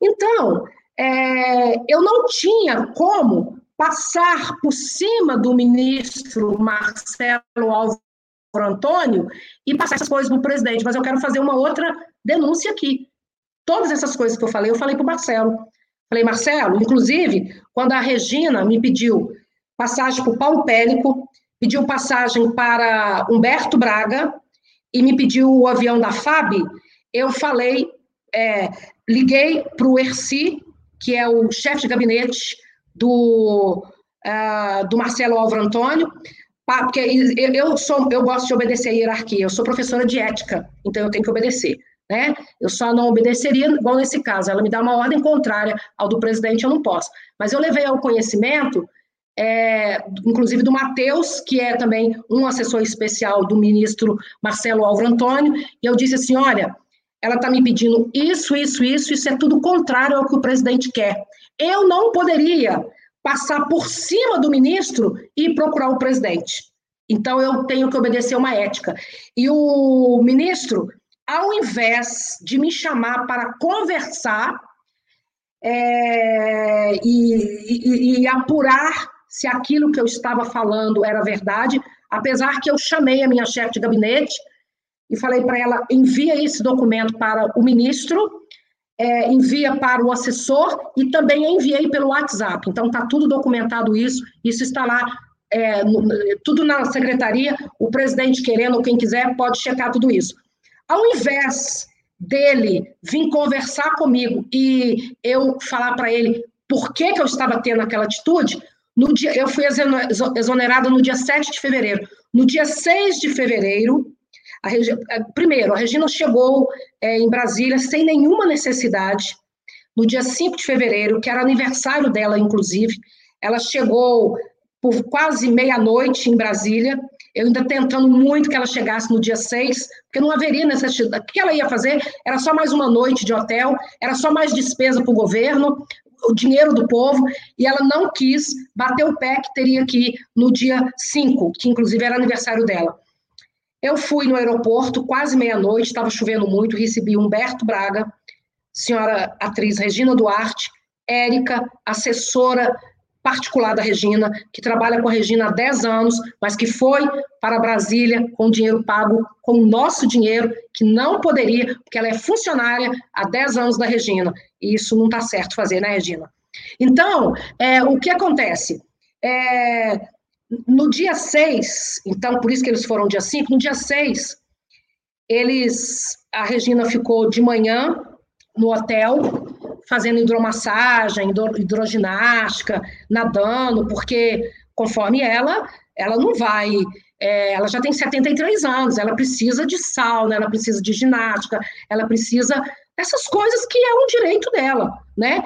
Então, é, eu não tinha como passar por cima do ministro Marcelo Álvaro Antônio e passar essas coisas para o presidente, mas eu quero fazer uma outra denúncia aqui. Todas essas coisas que eu falei, eu falei para o Marcelo. Falei, Marcelo, inclusive, quando a Regina me pediu passagem para o Paulo Pélico, pediu passagem para Humberto Braga e me pediu o avião da FAB, eu falei, é, liguei para o Erci, que é o chefe de gabinete do, uh, do Marcelo Álvaro Antônio, porque eu, sou, eu gosto de obedecer a hierarquia, eu sou professora de ética, então eu tenho que obedecer. Né? Eu só não obedeceria, igual nesse caso, ela me dá uma ordem contrária ao do presidente, eu não posso. Mas eu levei ao conhecimento, é, inclusive do Matheus, que é também um assessor especial do ministro Marcelo Álvaro Antônio, e eu disse assim: olha, ela está me pedindo isso, isso, isso, isso é tudo contrário ao que o presidente quer. Eu não poderia passar por cima do ministro e procurar o presidente. Então, eu tenho que obedecer uma ética. E o ministro, ao invés de me chamar para conversar é, e, e, e apurar se aquilo que eu estava falando era verdade, apesar que eu chamei a minha chefe de gabinete e falei para ela: envia esse documento para o ministro, é, envia para o assessor e também enviei pelo WhatsApp. Então, está tudo documentado isso, isso está lá, é, tudo na secretaria. O presidente querendo, ou quem quiser, pode checar tudo isso. Ao invés dele vir conversar comigo e eu falar para ele por que, que eu estava tendo aquela atitude, no dia, eu fui exonerada no dia 7 de fevereiro. No dia 6 de fevereiro, a. É, primeiro, a Regina chegou é, em Brasília sem nenhuma necessidade. No dia 5 de fevereiro, que era aniversário dela, inclusive, ela chegou por quase meia-noite em Brasília. Eu ainda tentando muito que ela chegasse no dia 6, porque não haveria necessidade. O que ela ia fazer era só mais uma noite de hotel, era só mais despesa para o governo, o dinheiro do povo, e ela não quis bater o pé que teria que ir no dia 5, que inclusive era aniversário dela. Eu fui no aeroporto, quase meia-noite, estava chovendo muito, recebi Humberto Braga, senhora atriz Regina Duarte, Érica, assessora particular da Regina, que trabalha com a Regina há 10 anos, mas que foi para Brasília com dinheiro pago com o nosso dinheiro, que não poderia, porque ela é funcionária há 10 anos da Regina. E isso não está certo fazer, né, Regina? Então, é, o que acontece? É, no dia 6, então por isso que eles foram dia 5, no dia 6, eles, a Regina ficou de manhã no hotel, fazendo hidromassagem, hidroginástica, nadando, porque conforme ela, ela não vai, é, ela já tem 73 anos, ela precisa de sauna, ela precisa de ginástica, ela precisa dessas coisas que é um direito dela, né?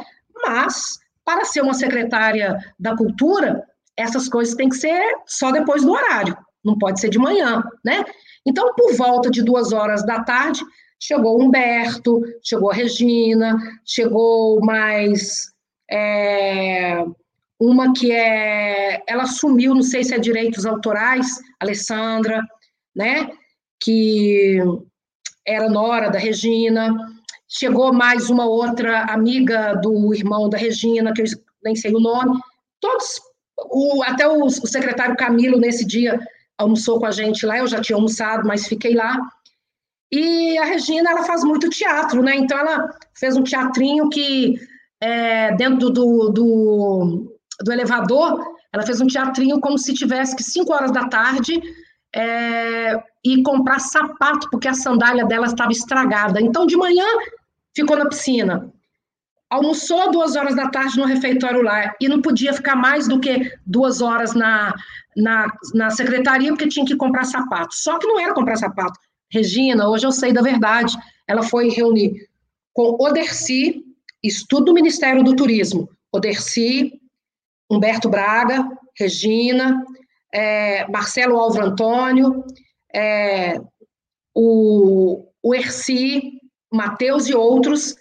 Mas, para ser uma secretária da cultura, essas coisas têm que ser só depois do horário, não pode ser de manhã, né? Então, por volta de duas horas da tarde, chegou Humberto, chegou Regina, chegou mais é, uma que é. Ela sumiu, não sei se é direitos autorais, Alessandra, né? Que era nora da Regina. Chegou mais uma outra amiga do irmão da Regina, que eu nem sei o nome. Todos o, até o, o, secretário Camilo, nesse dia, almoçou com a gente lá, eu já tinha almoçado, mas fiquei lá. E a Regina, ela faz muito teatro, né? Então, ela fez um teatrinho que, é, dentro do, do, do, elevador, ela fez um teatrinho como se tivesse que 5 horas da tarde é, e comprar sapato, porque a sandália dela estava estragada. Então, de manhã, ficou na piscina almoçou duas horas da tarde no refeitório lá e não podia ficar mais do que duas horas na, na, na secretaria porque tinha que comprar sapato. Só que não era comprar sapato. Regina, hoje eu sei da verdade, ela foi reunir com Oderci, estudo do Ministério do Turismo, Oderci, Humberto Braga, Regina, é, Marcelo Álvaro Antônio, é, o, o Erci, Matheus e outros,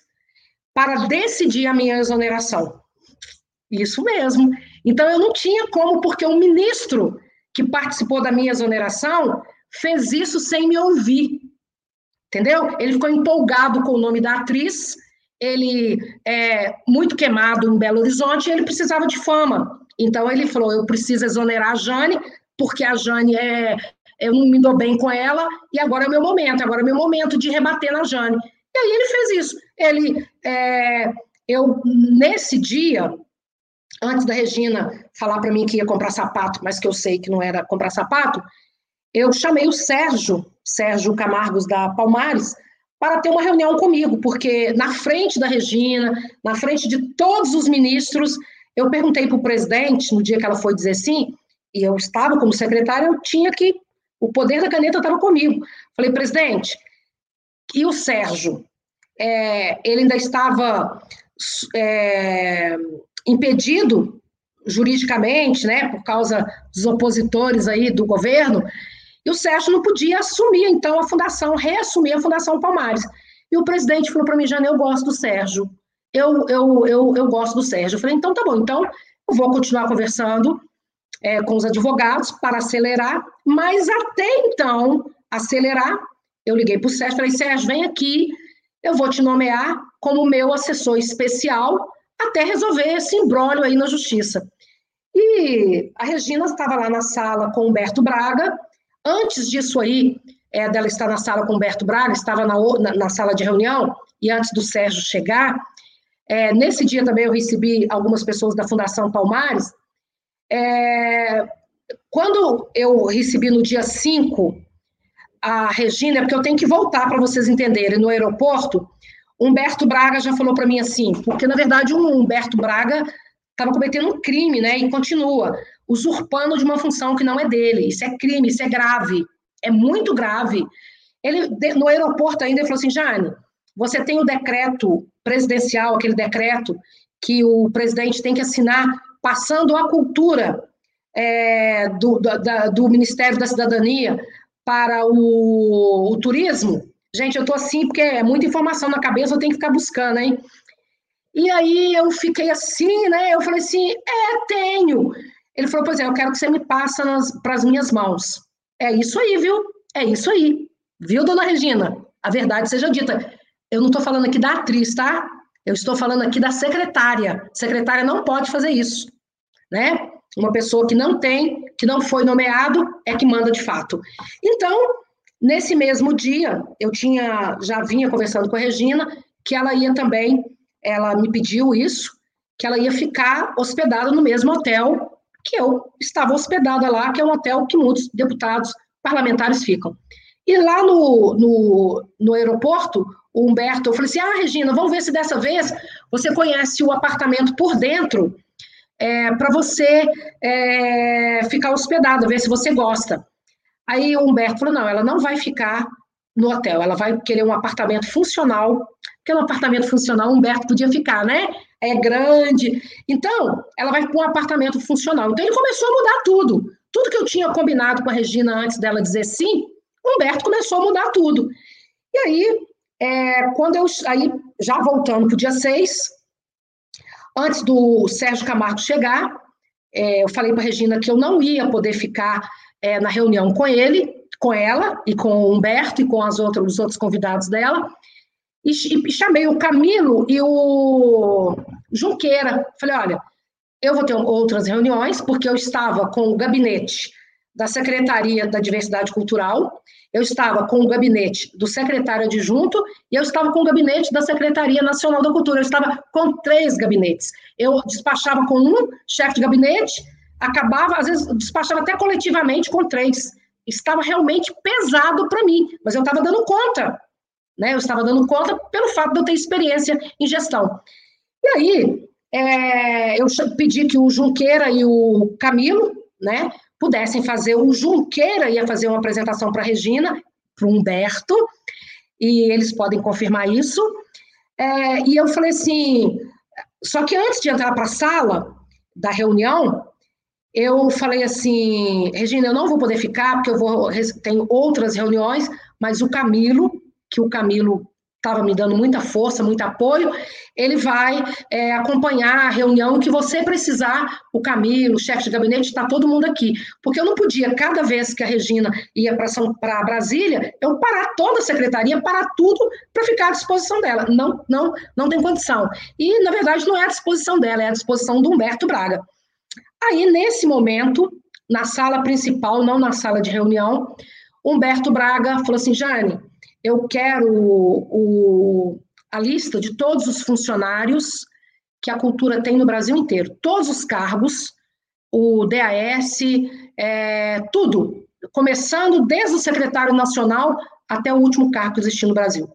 para decidir a minha exoneração. Isso mesmo. Então, eu não tinha como, porque o ministro que participou da minha exoneração fez isso sem me ouvir. Entendeu? Ele ficou empolgado com o nome da atriz, ele é muito queimado em Belo Horizonte, ele precisava de fama. Então, ele falou: eu preciso exonerar a Jane, porque a Jane é. Eu não me dou bem com ela, e agora é meu momento, agora é meu momento de rebater na Jane. E aí ele fez isso. Ele, é, eu, nesse dia, antes da Regina falar para mim que ia comprar sapato, mas que eu sei que não era comprar sapato, eu chamei o Sérgio, Sérgio Camargos da Palmares, para ter uma reunião comigo, porque na frente da Regina, na frente de todos os ministros, eu perguntei para o presidente, no dia que ela foi dizer sim, e eu estava como secretária, eu tinha que. O poder da caneta estava comigo. Falei, presidente, e o Sérgio? É, ele ainda estava é, impedido juridicamente, né, por causa dos opositores aí do governo, e o Sérgio não podia assumir, então, a fundação, reassumir a Fundação Palmares. E o presidente falou para mim, Jane, eu gosto do Sérgio, eu, eu, eu, eu gosto do Sérgio. Eu falei, então tá bom, então eu vou continuar conversando é, com os advogados para acelerar, mas até então, acelerar, eu liguei para o Sérgio, falei, Sérgio, vem aqui, eu vou te nomear como meu assessor especial até resolver esse imbróglio aí na justiça. E a Regina estava lá na sala com Humberto Braga. Antes disso aí, é, dela estar na sala com Humberto Braga, estava na, na, na sala de reunião, e antes do Sérgio chegar, é, nesse dia também eu recebi algumas pessoas da Fundação Palmares. É, quando eu recebi no dia 5 a Regina, porque eu tenho que voltar para vocês entenderem, no aeroporto, Humberto Braga já falou para mim assim, porque na verdade o Humberto Braga estava cometendo um crime, né, e continua, usurpando de uma função que não é dele. Isso é crime, isso é grave, é muito grave. Ele, no aeroporto ainda, ele falou assim, Jane, você tem o decreto presidencial, aquele decreto que o presidente tem que assinar, passando a cultura é, do, da, do Ministério da Cidadania para o, o turismo. Gente, eu estou assim porque é muita informação na cabeça, eu tenho que ficar buscando, hein? E aí eu fiquei assim, né? Eu falei assim, é, tenho. Ele falou, pois é, eu quero que você me passe para as minhas mãos. É isso aí, viu? É isso aí. Viu, dona Regina? A verdade seja dita. Eu não estou falando aqui da atriz, tá? Eu estou falando aqui da secretária. secretária não pode fazer isso, né? Uma pessoa que não tem, que não foi nomeado, é que manda de fato. Então, nesse mesmo dia, eu tinha, já vinha conversando com a Regina, que ela ia também, ela me pediu isso, que ela ia ficar hospedada no mesmo hotel que eu estava hospedada lá, que é um hotel que muitos deputados parlamentares ficam. E lá no, no, no aeroporto, o Humberto, eu falei assim: ah, Regina, vamos ver se dessa vez você conhece o apartamento por dentro é, para você é, ficar hospedada, ver se você gosta. Aí o Humberto falou: não, ela não vai ficar no hotel, ela vai querer um apartamento funcional, porque no apartamento funcional o Humberto podia ficar, né? É grande. Então, ela vai para um apartamento funcional. Então, ele começou a mudar tudo. Tudo que eu tinha combinado com a Regina antes dela dizer sim, Humberto começou a mudar tudo. E aí, é, quando eu. Aí, já voltando para o dia 6, antes do Sérgio Camargo chegar, é, eu falei para a Regina que eu não ia poder ficar é, na reunião com ele, com ela, e com o Humberto e com as outras, os outros convidados dela, e, e chamei o Camilo e o Junqueira. Falei: olha, eu vou ter outras reuniões, porque eu estava com o gabinete da Secretaria da Diversidade Cultural, eu estava com o gabinete do secretário adjunto e eu estava com o gabinete da Secretaria Nacional da Cultura. Eu estava com três gabinetes. Eu despachava com um chefe de gabinete, acabava, às vezes, despachava até coletivamente com três. Estava realmente pesado para mim, mas eu estava dando conta. Né? Eu estava dando conta pelo fato de eu ter experiência em gestão. E aí, é, eu pedi que o Junqueira e o Camilo, né, pudessem fazer. O Junqueira ia fazer uma apresentação para a Regina, para o Humberto, e eles podem confirmar isso. É, e eu falei assim, só que antes de entrar para a sala da reunião, eu falei assim, Regina, eu não vou poder ficar, porque eu vou tenho outras reuniões, mas o Camilo, que o Camilo estava me dando muita força, muito apoio, ele vai é, acompanhar a reunião que você precisar, o Camilo, o chefe de gabinete, está todo mundo aqui. Porque eu não podia, cada vez que a Regina ia para Brasília, eu parar toda a secretaria, parar tudo para ficar à disposição dela. Não, não, não tem condição. E, na verdade, não é à disposição dela, é à disposição do Humberto Braga. Aí, nesse momento, na sala principal, não na sala de reunião, Humberto Braga falou assim, Jane, eu quero o, a lista de todos os funcionários que a cultura tem no Brasil inteiro, todos os cargos, o DAS, é, tudo, começando desde o secretário nacional até o último cargo que existe no Brasil.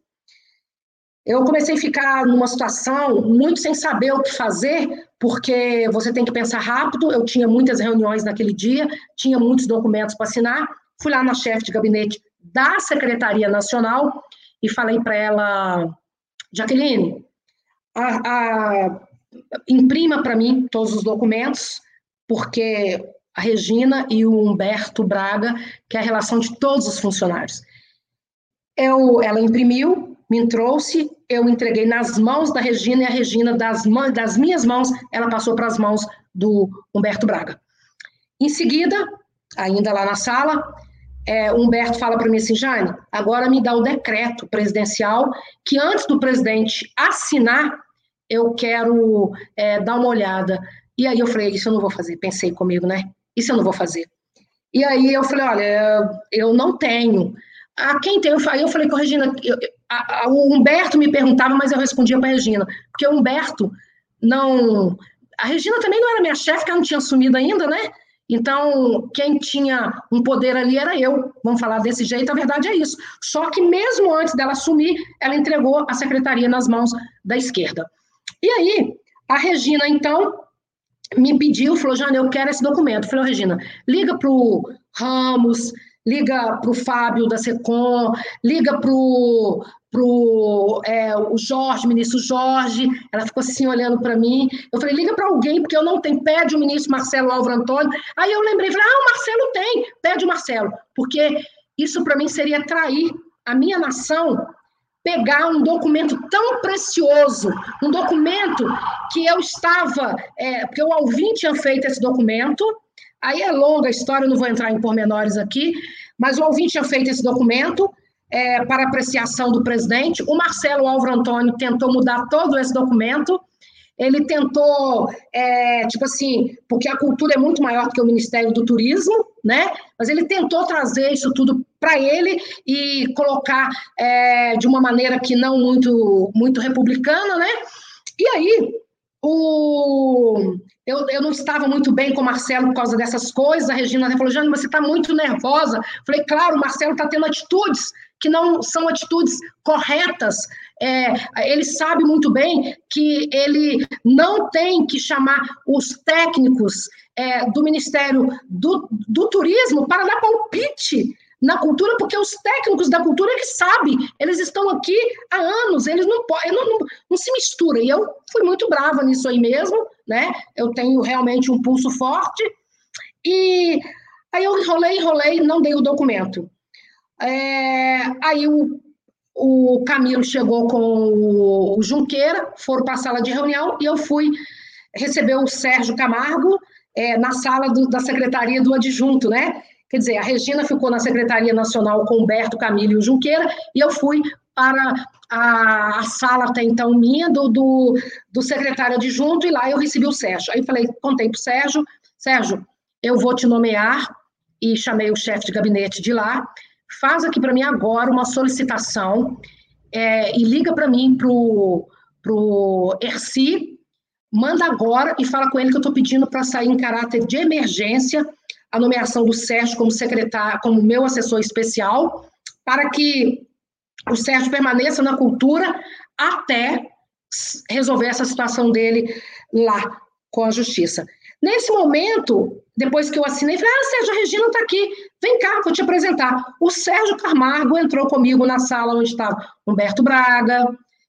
Eu comecei a ficar numa situação muito sem saber o que fazer, porque você tem que pensar rápido. Eu tinha muitas reuniões naquele dia, tinha muitos documentos para assinar. Fui lá na chefe de gabinete da Secretaria Nacional e falei para ela, Jaqueline, a, a, imprima para mim todos os documentos, porque a Regina e o Humberto Braga, que é a relação de todos os funcionários. Eu, ela imprimiu, me trouxe, eu entreguei nas mãos da Regina e a Regina, das, das minhas mãos, ela passou para as mãos do Humberto Braga. Em seguida, ainda lá na sala, é, Humberto fala para mim assim, Jane, agora me dá o decreto presidencial que antes do presidente assinar, eu quero é, dar uma olhada. E aí eu falei, isso eu não vou fazer. Pensei comigo, né? Isso eu não vou fazer. E aí eu falei, olha, eu não tenho. Ah, quem tem? Aí eu falei com a Regina, eu, a, a, o Humberto me perguntava, mas eu respondia para a Regina, porque o Humberto não... A Regina também não era minha chefe, que ela não tinha assumido ainda, né? Então, quem tinha um poder ali era eu, vamos falar desse jeito, a verdade é isso. Só que mesmo antes dela assumir, ela entregou a secretaria nas mãos da esquerda. E aí, a Regina, então, me pediu, falou, Jana, eu quero esse documento. Falei, Regina, liga para o Ramos, liga para o Fábio da SECOM, liga para o pro é, o Jorge, ministro Jorge, ela ficou assim olhando para mim. Eu falei, liga para alguém, porque eu não tenho. Pede o ministro Marcelo Álvaro Antônio. Aí eu lembrei, falei, ah, o Marcelo tem, pede o Marcelo, porque isso para mim seria trair a minha nação, pegar um documento tão precioso, um documento que eu estava, é, porque o Alvin tinha feito esse documento. Aí é longa a história, não vou entrar em pormenores aqui, mas o Alvin tinha feito esse documento é, para apreciação do presidente. O Marcelo Álvaro Antônio tentou mudar todo esse documento. Ele tentou, é, tipo assim, porque a cultura é muito maior do que o Ministério do Turismo, né? Mas ele tentou trazer isso tudo para ele e colocar é, de uma maneira que não muito, muito republicana, né? E aí, o, eu, eu não estava muito bem com o Marcelo por causa dessas coisas. A Regina falou: Jane, você está muito nervosa. Falei: claro, o Marcelo está tendo atitudes que não são atitudes corretas. É, ele sabe muito bem que ele não tem que chamar os técnicos é, do Ministério do, do Turismo para dar palpite na cultura, porque os técnicos da cultura que sabem, eles estão aqui há anos, eles não podem, não, não, não, se mistura. E eu fui muito brava nisso aí mesmo, né? Eu tenho realmente um pulso forte. E aí eu enrolei, enrolei, não dei o documento. É, aí o, o Camilo chegou com o Junqueira, foram para a sala de reunião e eu fui receber o Sérgio Camargo é, na sala do, da secretaria do adjunto, né? Quer dizer, a Regina ficou na Secretaria Nacional com Humberto Camilo e o Junqueira, e eu fui para a, a sala até então minha, do, do, do secretário adjunto, e lá eu recebi o Sérgio. Aí falei, contei para o Sérgio, Sérgio, eu vou te nomear, e chamei o chefe de gabinete de lá, faz aqui para mim agora uma solicitação é, e liga para mim para o Erci, manda agora e fala com ele que eu estou pedindo para sair em caráter de emergência a nomeação do Sérgio como secretário, como meu assessor especial, para que o Sérgio permaneça na cultura até resolver essa situação dele lá com a justiça. Nesse momento, depois que eu assinei, falei: Ah, Sérgio, a Regina está aqui, vem cá, vou te apresentar. O Sérgio Camargo entrou comigo na sala onde estava Humberto Braga,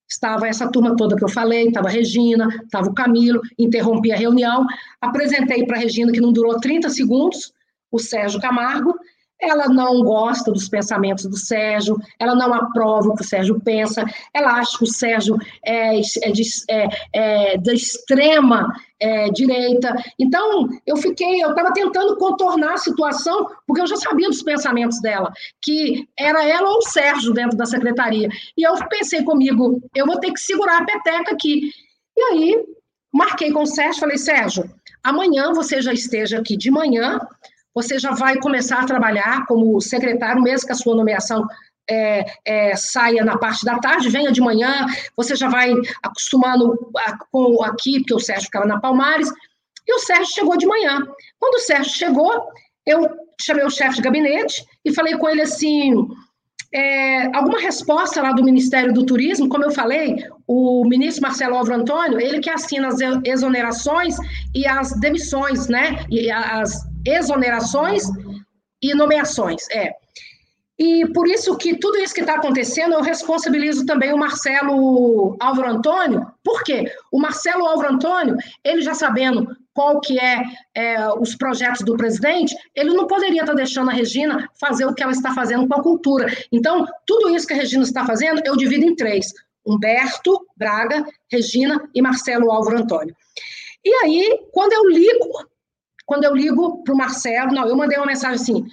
estava essa turma toda que eu falei, estava a Regina, estava o Camilo, interrompi a reunião, apresentei para a Regina, que não durou 30 segundos, o Sérgio Camargo, ela não gosta dos pensamentos do Sérgio, ela não aprova o que o Sérgio pensa, ela acha que o Sérgio é, é, de, é, é da extrema é, direita. Então, eu fiquei, eu estava tentando contornar a situação, porque eu já sabia dos pensamentos dela, que era ela ou o Sérgio dentro da secretaria. E eu pensei comigo, eu vou ter que segurar a peteca aqui. E aí, marquei com o Sérgio, falei, Sérgio, amanhã você já esteja aqui de manhã, você já vai começar a trabalhar como secretário, mesmo que a sua nomeação é, é, saia na parte da tarde, venha de manhã, você já vai acostumando a, com aqui, porque o Sérgio ficava na Palmares, e o Sérgio chegou de manhã. Quando o Sérgio chegou, eu chamei o chefe de gabinete e falei com ele assim, é, alguma resposta lá do Ministério do Turismo, como eu falei, o ministro Marcelo Álvaro Antônio, ele que assina as exonerações e as demissões, né, e as exonerações e nomeações, é. E por isso que tudo isso que está acontecendo, eu responsabilizo também o Marcelo Álvaro Antônio, por quê? O Marcelo Álvaro Antônio, ele já sabendo qual que é, é, os projetos do presidente, ele não poderia estar tá deixando a Regina fazer o que ela está fazendo com a cultura. Então, tudo isso que a Regina está fazendo, eu divido em três. Humberto Braga, Regina e Marcelo Álvaro Antônio. E aí, quando eu ligo quando eu ligo para o Marcelo, não, eu mandei uma mensagem assim,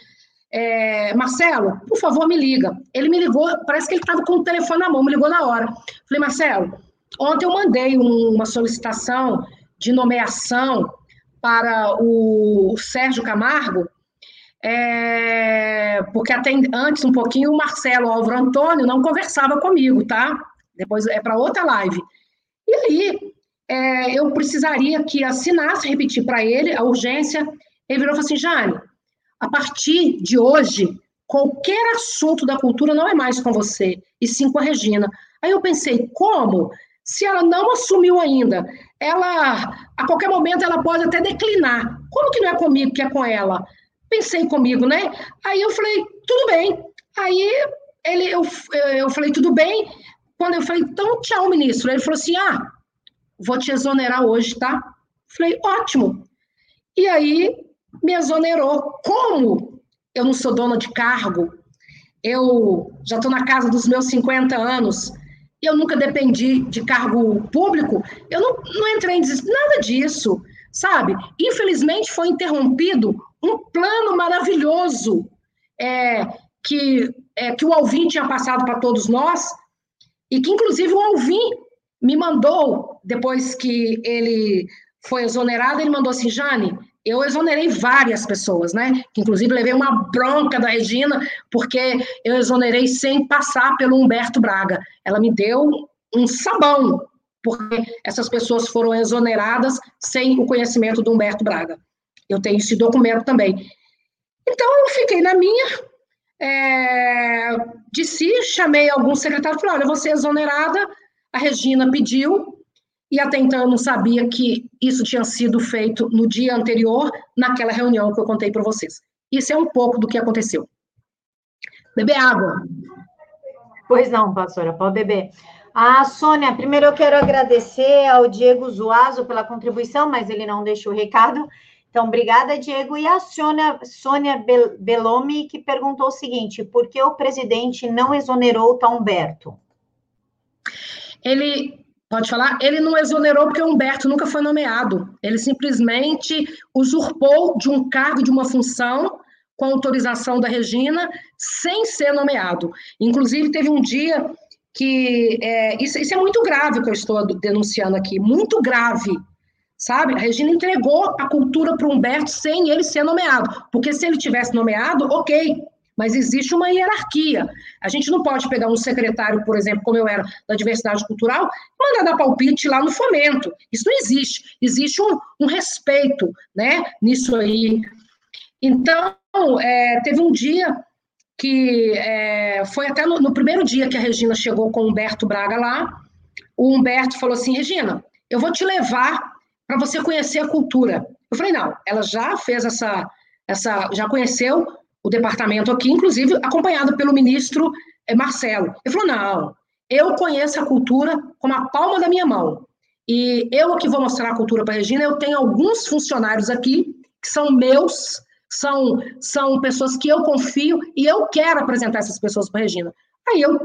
é, Marcelo, por favor, me liga. Ele me ligou, parece que ele estava com o telefone na mão, me ligou na hora. Falei, Marcelo, ontem eu mandei um, uma solicitação de nomeação para o Sérgio Camargo, é, porque até antes, um pouquinho, o Marcelo Álvaro Antônio não conversava comigo, tá? Depois é para outra live. E aí, é, eu precisaria que assinasse, repetir para ele a urgência. Ele virou e falou assim: Jane, a partir de hoje, qualquer assunto da cultura não é mais com você, e sim com a Regina. Aí eu pensei: como? Se ela não assumiu ainda, ela, a qualquer momento, ela pode até declinar. Como que não é comigo, que é com ela? Pensei comigo, né? Aí eu falei: tudo bem. Aí ele, eu, eu falei: tudo bem. Quando eu falei: então, tchau, ministro. Ele falou assim: ah vou te exonerar hoje, tá? Falei, ótimo. E aí me exonerou. Como eu não sou dona de cargo, eu já estou na casa dos meus 50 anos, eu nunca dependi de cargo público, eu não, não entrei em nada disso, sabe? Infelizmente foi interrompido um plano maravilhoso é, que, é, que o Alvin tinha passado para todos nós, e que inclusive o Alvin me mandou, depois que ele foi exonerado, ele mandou assim, Jane, eu exonerei várias pessoas, né? Que inclusive levei uma bronca da Regina, porque eu exonerei sem passar pelo Humberto Braga. Ela me deu um sabão, porque essas pessoas foram exoneradas sem o conhecimento do Humberto Braga. Eu tenho esse documento também. Então, eu fiquei na minha, é, disse, chamei algum secretário e falei, olha, vou ser exonerada, a Regina pediu, e até então eu não sabia que isso tinha sido feito no dia anterior, naquela reunião que eu contei para vocês. Isso é um pouco do que aconteceu. Beber água. Pois não, pastora, pode beber. Ah, Sônia, primeiro eu quero agradecer ao Diego Zuazo pela contribuição, mas ele não deixou o recado. Então, obrigada, Diego. E a Sônia, Sônia Belomi, que perguntou o seguinte: por que o presidente não exonerou o Humberto? Ele pode falar, ele não exonerou porque Humberto nunca foi nomeado. Ele simplesmente usurpou de um cargo, de uma função, com autorização da Regina, sem ser nomeado. Inclusive, teve um dia que. É, isso, isso é muito grave que eu estou denunciando aqui, muito grave. Sabe? A Regina entregou a cultura para Humberto sem ele ser nomeado. Porque se ele tivesse nomeado, ok, mas existe uma hierarquia. A gente não pode pegar um secretário, por exemplo, como eu era da diversidade cultural, e mandar dar palpite lá no fomento. Isso não existe. Existe um, um respeito né, nisso aí. Então, é, teve um dia que é, foi até no, no, primeiro dia que a Regina chegou com o Humberto Braga lá, o Humberto falou assim, Regina, eu vou te levar para você conhecer a cultura. Eu falei, não, ela já fez essa, essa já conheceu o departamento aqui, inclusive acompanhado pelo ministro eh, Marcelo. Ele falou: não, eu conheço a cultura como a palma da minha mão. E eu aqui vou mostrar a cultura para a Regina. Eu tenho alguns funcionários aqui que são meus são, são pessoas que eu confio e eu quero apresentar essas pessoas para Regina. Aí eu,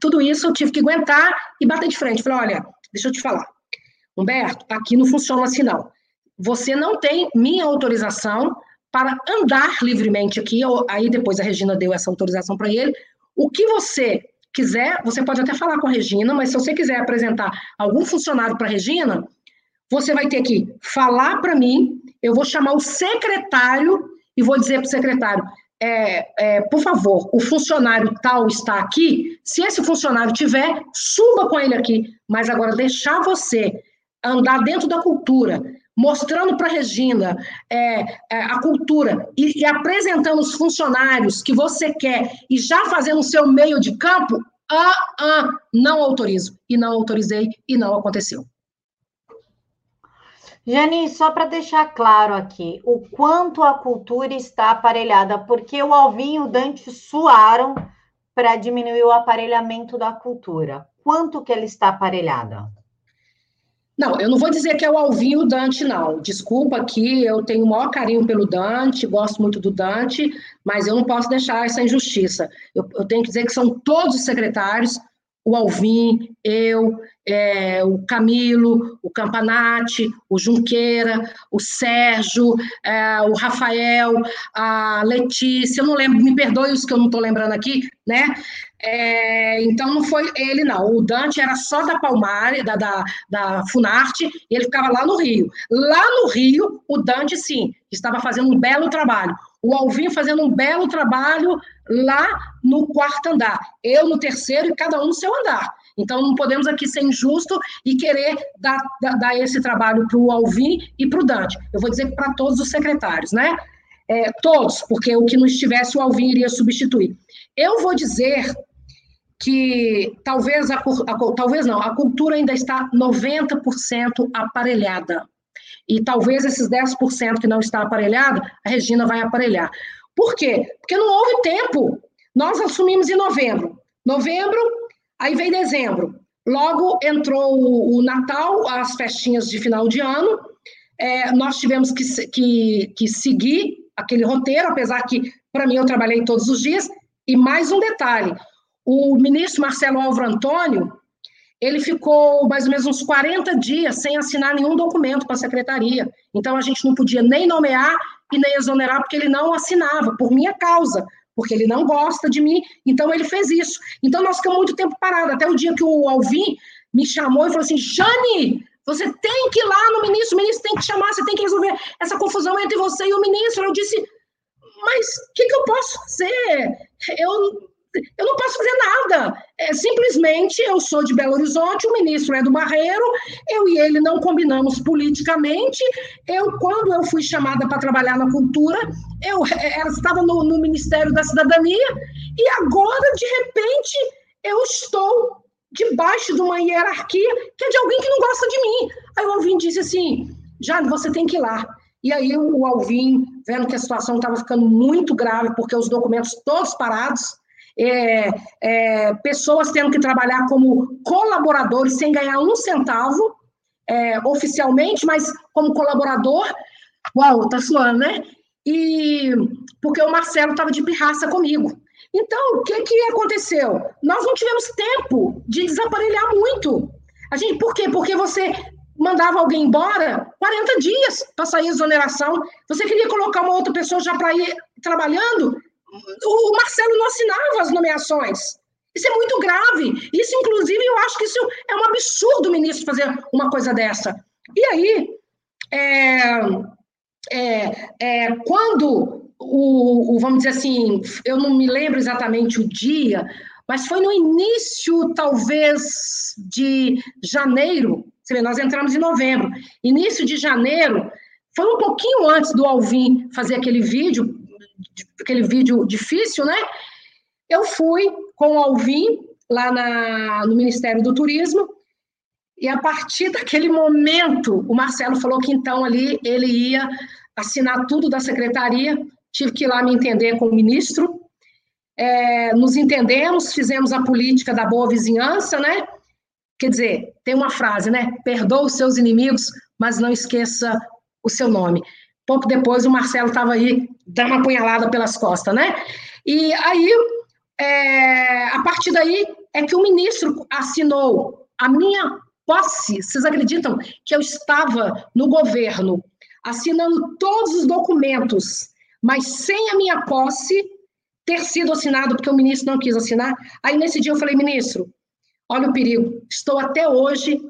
tudo isso eu tive que aguentar e bater de frente. Falei, olha, deixa eu te falar. Humberto, aqui não funciona assim não. Você não tem minha autorização para andar livremente aqui. Aí depois a Regina deu essa autorização para ele. O que você quiser, você pode até falar com a Regina, mas se você quiser apresentar algum funcionário para a Regina, você vai ter que falar para mim, eu vou chamar o secretário e vou dizer para o secretário, é, é, por favor, o funcionário tal está aqui, se esse funcionário tiver, suba com ele aqui, mas agora deixar você andar dentro da cultura, mostrando para a Regina é, é, a cultura e, e, apresentando os funcionários que você quer e já fazendo o seu meio de campo, ah, ah, não autorizo. E não autorizei e não aconteceu. Jani, só para deixar claro aqui, o quanto a cultura está aparelhada, porque o Alvinho e o Dante suaram para diminuir o aparelhamento da cultura. Quanto que ele está aparelhada? Não, eu não vou dizer que é o Alvinho Dante, não. Desculpa aqui, eu tenho o maior carinho pelo Dante, gosto muito do Dante, mas eu não posso deixar essa injustiça. Eu, eu tenho que dizer que são todos os secretários, o Alvim, eu, é, o Camilo, o Campanati, o Junqueira, o Sérgio, é, o Rafael, a Letícia, eu não lembro, me perdoe os que eu não estou lembrando aqui, né? É, então não foi ele, não. O Dante era só da Palmar, da, da, da Funarte, e ele ficava lá no Rio. Lá no Rio, o Dante, sim, estava fazendo um belo trabalho. O Alvin fazendo um belo trabalho lá no quarto andar. Eu no terceiro e cada um no seu andar. Então, não podemos aqui ser injusto e querer dar, dar, dar esse trabalho para o Alvin e para o Dante. Eu vou dizer para todos os secretários, né? É, todos, porque o que não estivesse, o Alvin iria substituir. Eu vou dizer que talvez, a, a, talvez não, a cultura ainda está 90% aparelhada. E talvez esses 10% que não está aparelhado, a Regina vai aparelhar. Por quê? Porque não houve tempo. Nós assumimos em novembro. Novembro, aí vem dezembro. Logo entrou o, o Natal, as festinhas de final de ano. É, nós tivemos que, que, que seguir aquele roteiro, apesar que, para mim, eu trabalhei todos os dias. E mais um detalhe: o ministro Marcelo Álvaro Antônio, ele ficou mais ou menos uns 40 dias sem assinar nenhum documento para a secretaria. Então, a gente não podia nem nomear e nem exonerar, porque ele não assinava, por minha causa, porque ele não gosta de mim, então ele fez isso. Então, nós ficamos muito tempo parados, até o dia que o Alvin me chamou e falou assim, Jane, você tem que ir lá no ministro, o ministro tem que chamar, você tem que resolver essa confusão entre você e o ministro. Eu disse, mas o que, que eu posso fazer? Eu eu não posso fazer nada. É, simplesmente eu sou de Belo Horizonte, o ministro é do Barreiro, eu e ele não combinamos politicamente. Eu, quando eu fui chamada para trabalhar na cultura, eu, é, eu estava no, no Ministério da Cidadania e agora, de repente, eu estou debaixo de uma hierarquia que é de alguém que não gosta de mim. Aí o Alvin disse assim: Jane, você tem que ir lá. E aí o Alvin, vendo que a situação estava ficando muito grave, porque os documentos todos parados, é, é, pessoas tendo que trabalhar como colaboradores sem ganhar um centavo é, oficialmente, mas como colaborador. Uau, tá suando, né? E porque o Marcelo estava de pirraça comigo. Então, o que, que aconteceu? Nós não tivemos tempo de desaparelhar muito. A gente, por quê? Porque você mandava alguém embora 40 dias para sair a exoneração. Você queria colocar uma outra pessoa já para ir trabalhando, o Marcelo não assinava as nomeações. Isso é muito grave. Isso, inclusive, eu acho que isso é um absurdo o ministro fazer uma coisa dessa. E aí, é, é, é, quando o, o, vamos dizer assim, eu não me lembro exatamente o dia, mas foi no início, talvez, de janeiro, você vê, nós entramos em novembro, início de janeiro, foi um pouquinho antes do Alvin fazer aquele vídeo, aquele vídeo difícil, né? Eu fui com o Alvin lá na, no Ministério do Turismo, e a partir daquele momento, o Marcelo falou que então ali ele ia assinar tudo da secretaria, tive que ir lá me entender com o ministro, é, nos entendemos, fizemos a política da boa vizinhança, né? Quer dizer, tem uma frase, né? Perdoa os seus inimigos, mas não esqueça o seu nome. Pouco depois, o Marcelo estava aí, dando uma punhalada pelas costas, né? E aí, é, a partir daí, é que o ministro assinou a minha posse. Vocês acreditam que eu estava no governo assinando todos os documentos, mas sem a minha posse ter sido assinado, porque o ministro não quis assinar? Aí, nesse dia, eu falei, ministro, olha o perigo, estou até hoje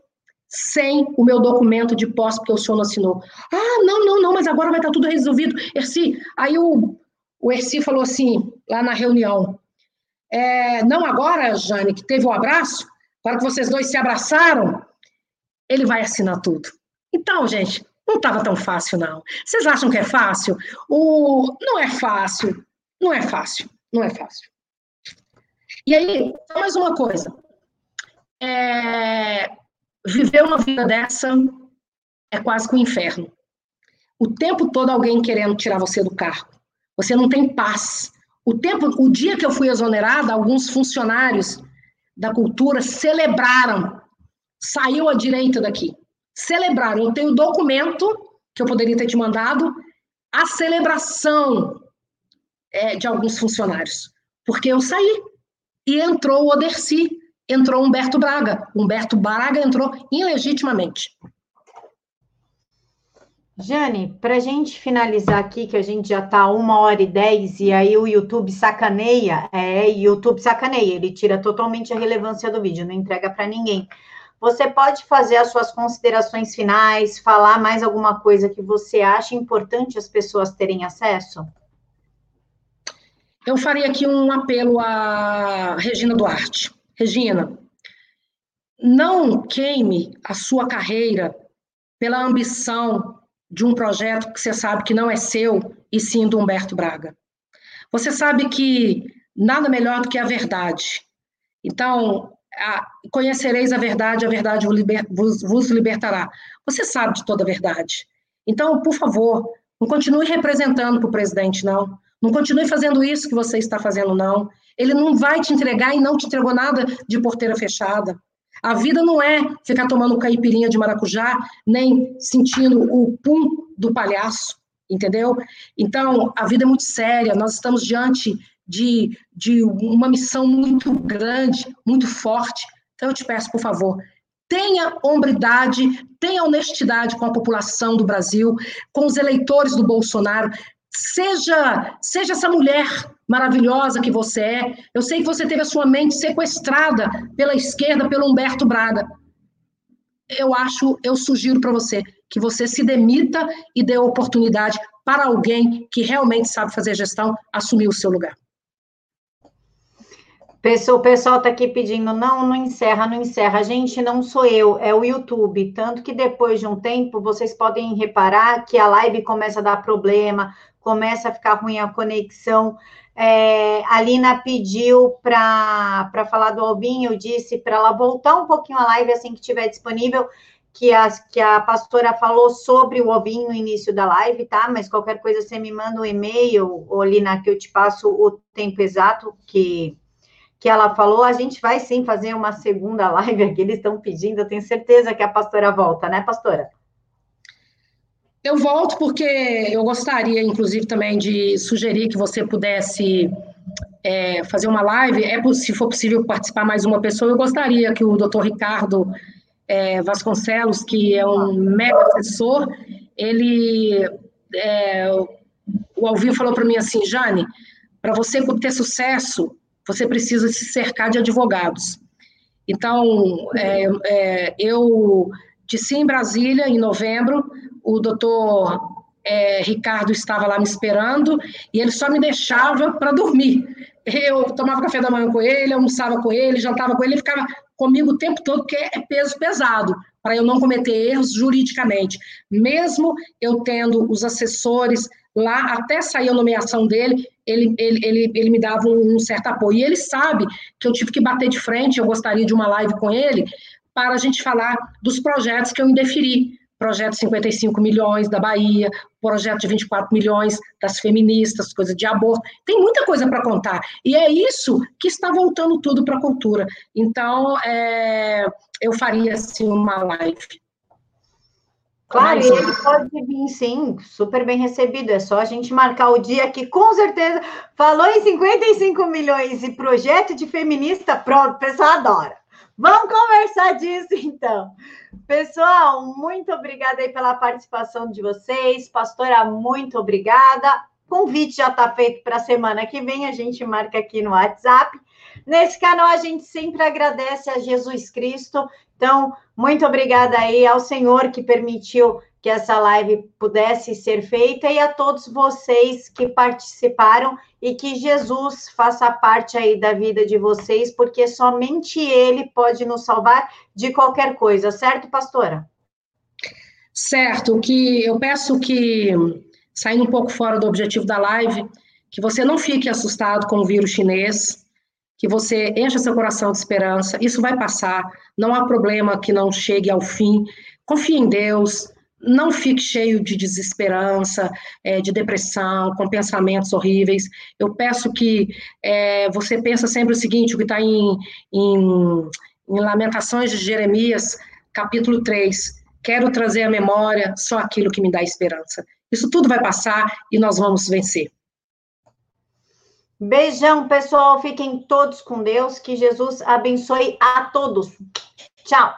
sem o meu documento de posse, porque o senhor não assinou. Ah, não, não, não, mas agora vai estar tudo resolvido. Erci, aí o, o Erci falou assim, lá na reunião, é, não agora, Jane, que teve o um abraço, agora que vocês dois se abraçaram, ele vai assinar tudo. Então, gente, não estava tão fácil, não. Vocês acham que é fácil? O... Não é fácil, não é fácil, não é fácil. E aí, mais uma coisa. É, viver uma vida dessa é quase que um inferno. O tempo todo alguém querendo tirar você do cargo. Você não tem paz. O tempo, o dia que eu fui exonerada, alguns funcionários da cultura celebraram. Saiu a direita daqui. Celebraram. Eu tenho documento que eu poderia ter te mandado, a celebração é, de alguns funcionários. Porque eu saí. E entrou o Oderci, entrou Humberto Braga. Humberto Braga entrou ilegitimamente. Jane, para a gente finalizar aqui, que a gente já está uma hora e dez, e aí o YouTube sacaneia, é, YouTube sacaneia, ele tira totalmente a relevância do vídeo, não entrega para ninguém. Você pode fazer as suas considerações finais, falar mais alguma coisa que você acha importante as pessoas terem acesso? Eu faria aqui um apelo a Regina Duarte. Regina, não queime a sua carreira pela ambição de um projeto que você sabe que não é seu e sim do Humberto Braga. Você sabe que nada melhor do que a verdade. Então, a, conhecereis a verdade, a verdade vos, vos libertará. Você sabe de toda a verdade. Então, por favor, não continue representando para o presidente, não. Não continue fazendo isso que você está fazendo, não. Ele não vai te entregar e não te entregou nada de porteira fechada. A vida não é ficar tomando caipirinha de maracujá, nem sentindo o pum do palhaço, entendeu? Então, a vida é muito séria, nós estamos diante de, de uma missão muito grande, muito forte. Então, eu te peço, por favor, tenha hombridade, tenha honestidade com a população do Brasil, com os eleitores do Bolsonaro, seja, seja essa mulher maravilhosa que você é. Eu sei que você teve a sua mente sequestrada pela esquerda, pelo Humberto Braga. Eu acho, eu sugiro para você que você se demita e dê oportunidade para alguém que realmente sabe fazer gestão assumir o seu lugar. O pessoal está aqui pedindo, não, não encerra, não encerra. Gente, não sou eu, é o YouTube. Tanto que depois de um tempo, vocês podem reparar que a live começa a dar problema, começa a ficar ruim a conexão. É, a Lina pediu para falar do Albinho, eu disse para ela voltar um pouquinho a live assim que estiver disponível, que a, que a pastora falou sobre o Albinho no início da live, tá? Mas qualquer coisa você me manda um e-mail, ou Lina, que eu te passo o tempo exato que, que ela falou. A gente vai sim fazer uma segunda live aqui, eles estão pedindo, eu tenho certeza que a pastora volta, né, pastora? Eu volto porque eu gostaria, inclusive, também de sugerir que você pudesse é, fazer uma live. É, se for possível participar mais uma pessoa, eu gostaria que o doutor Ricardo é, Vasconcelos, que é um mega assessor, ele. É, o Alvio falou para mim assim, Jane, para você ter sucesso, você precisa se cercar de advogados. Então, é, é, eu disse em Brasília, em novembro, o doutor é, Ricardo estava lá me esperando e ele só me deixava para dormir. Eu tomava café da manhã com ele, almoçava com ele, jantava com ele, ele ficava comigo o tempo todo, porque é peso pesado, para eu não cometer erros juridicamente. Mesmo eu tendo os assessores lá, até sair a nomeação dele, ele, ele, ele, ele me dava um, um certo apoio. E ele sabe que eu tive que bater de frente, eu gostaria de uma live com ele, para a gente falar dos projetos que eu indeferi projeto de 55 milhões da Bahia, projeto de 24 milhões das feministas, coisa de aborto. Tem muita coisa para contar. E é isso que está voltando tudo para a cultura. Então, é, eu faria assim uma live. Claro, e ele pode vir, sim, super bem recebido. É só a gente marcar o dia que, com certeza, falou em 55 milhões e projeto de feminista, pronto, o pessoal adora. Vamos conversar disso, então. Pessoal, muito obrigada aí pela participação de vocês. Pastora, muito obrigada. Convite já está feito para a semana que vem, a gente marca aqui no WhatsApp. Nesse canal, a gente sempre agradece a Jesus Cristo. Então, muito obrigada aí ao Senhor que permitiu que essa live pudesse ser feita e a todos vocês que participaram e que Jesus faça parte aí da vida de vocês, porque somente Ele pode nos salvar de qualquer coisa, certo, pastora? Certo, que eu peço que, saindo um pouco fora do objetivo da live, que você não fique assustado com o vírus chinês, que você encha seu coração de esperança, isso vai passar, não há problema que não chegue ao fim. Confie em Deus, não fique cheio de desesperança, é, de depressão, com pensamentos horríveis. Eu peço que é, você pense sempre o seguinte, o que está em, em, em Lamentações de Jeremias, capítulo 3, quero trazer à memória só aquilo que me dá esperança. Isso tudo vai passar e nós vamos vencer. Beijão, pessoal. Fiquem todos com Deus. Que Jesus abençoe a todos. Tchau.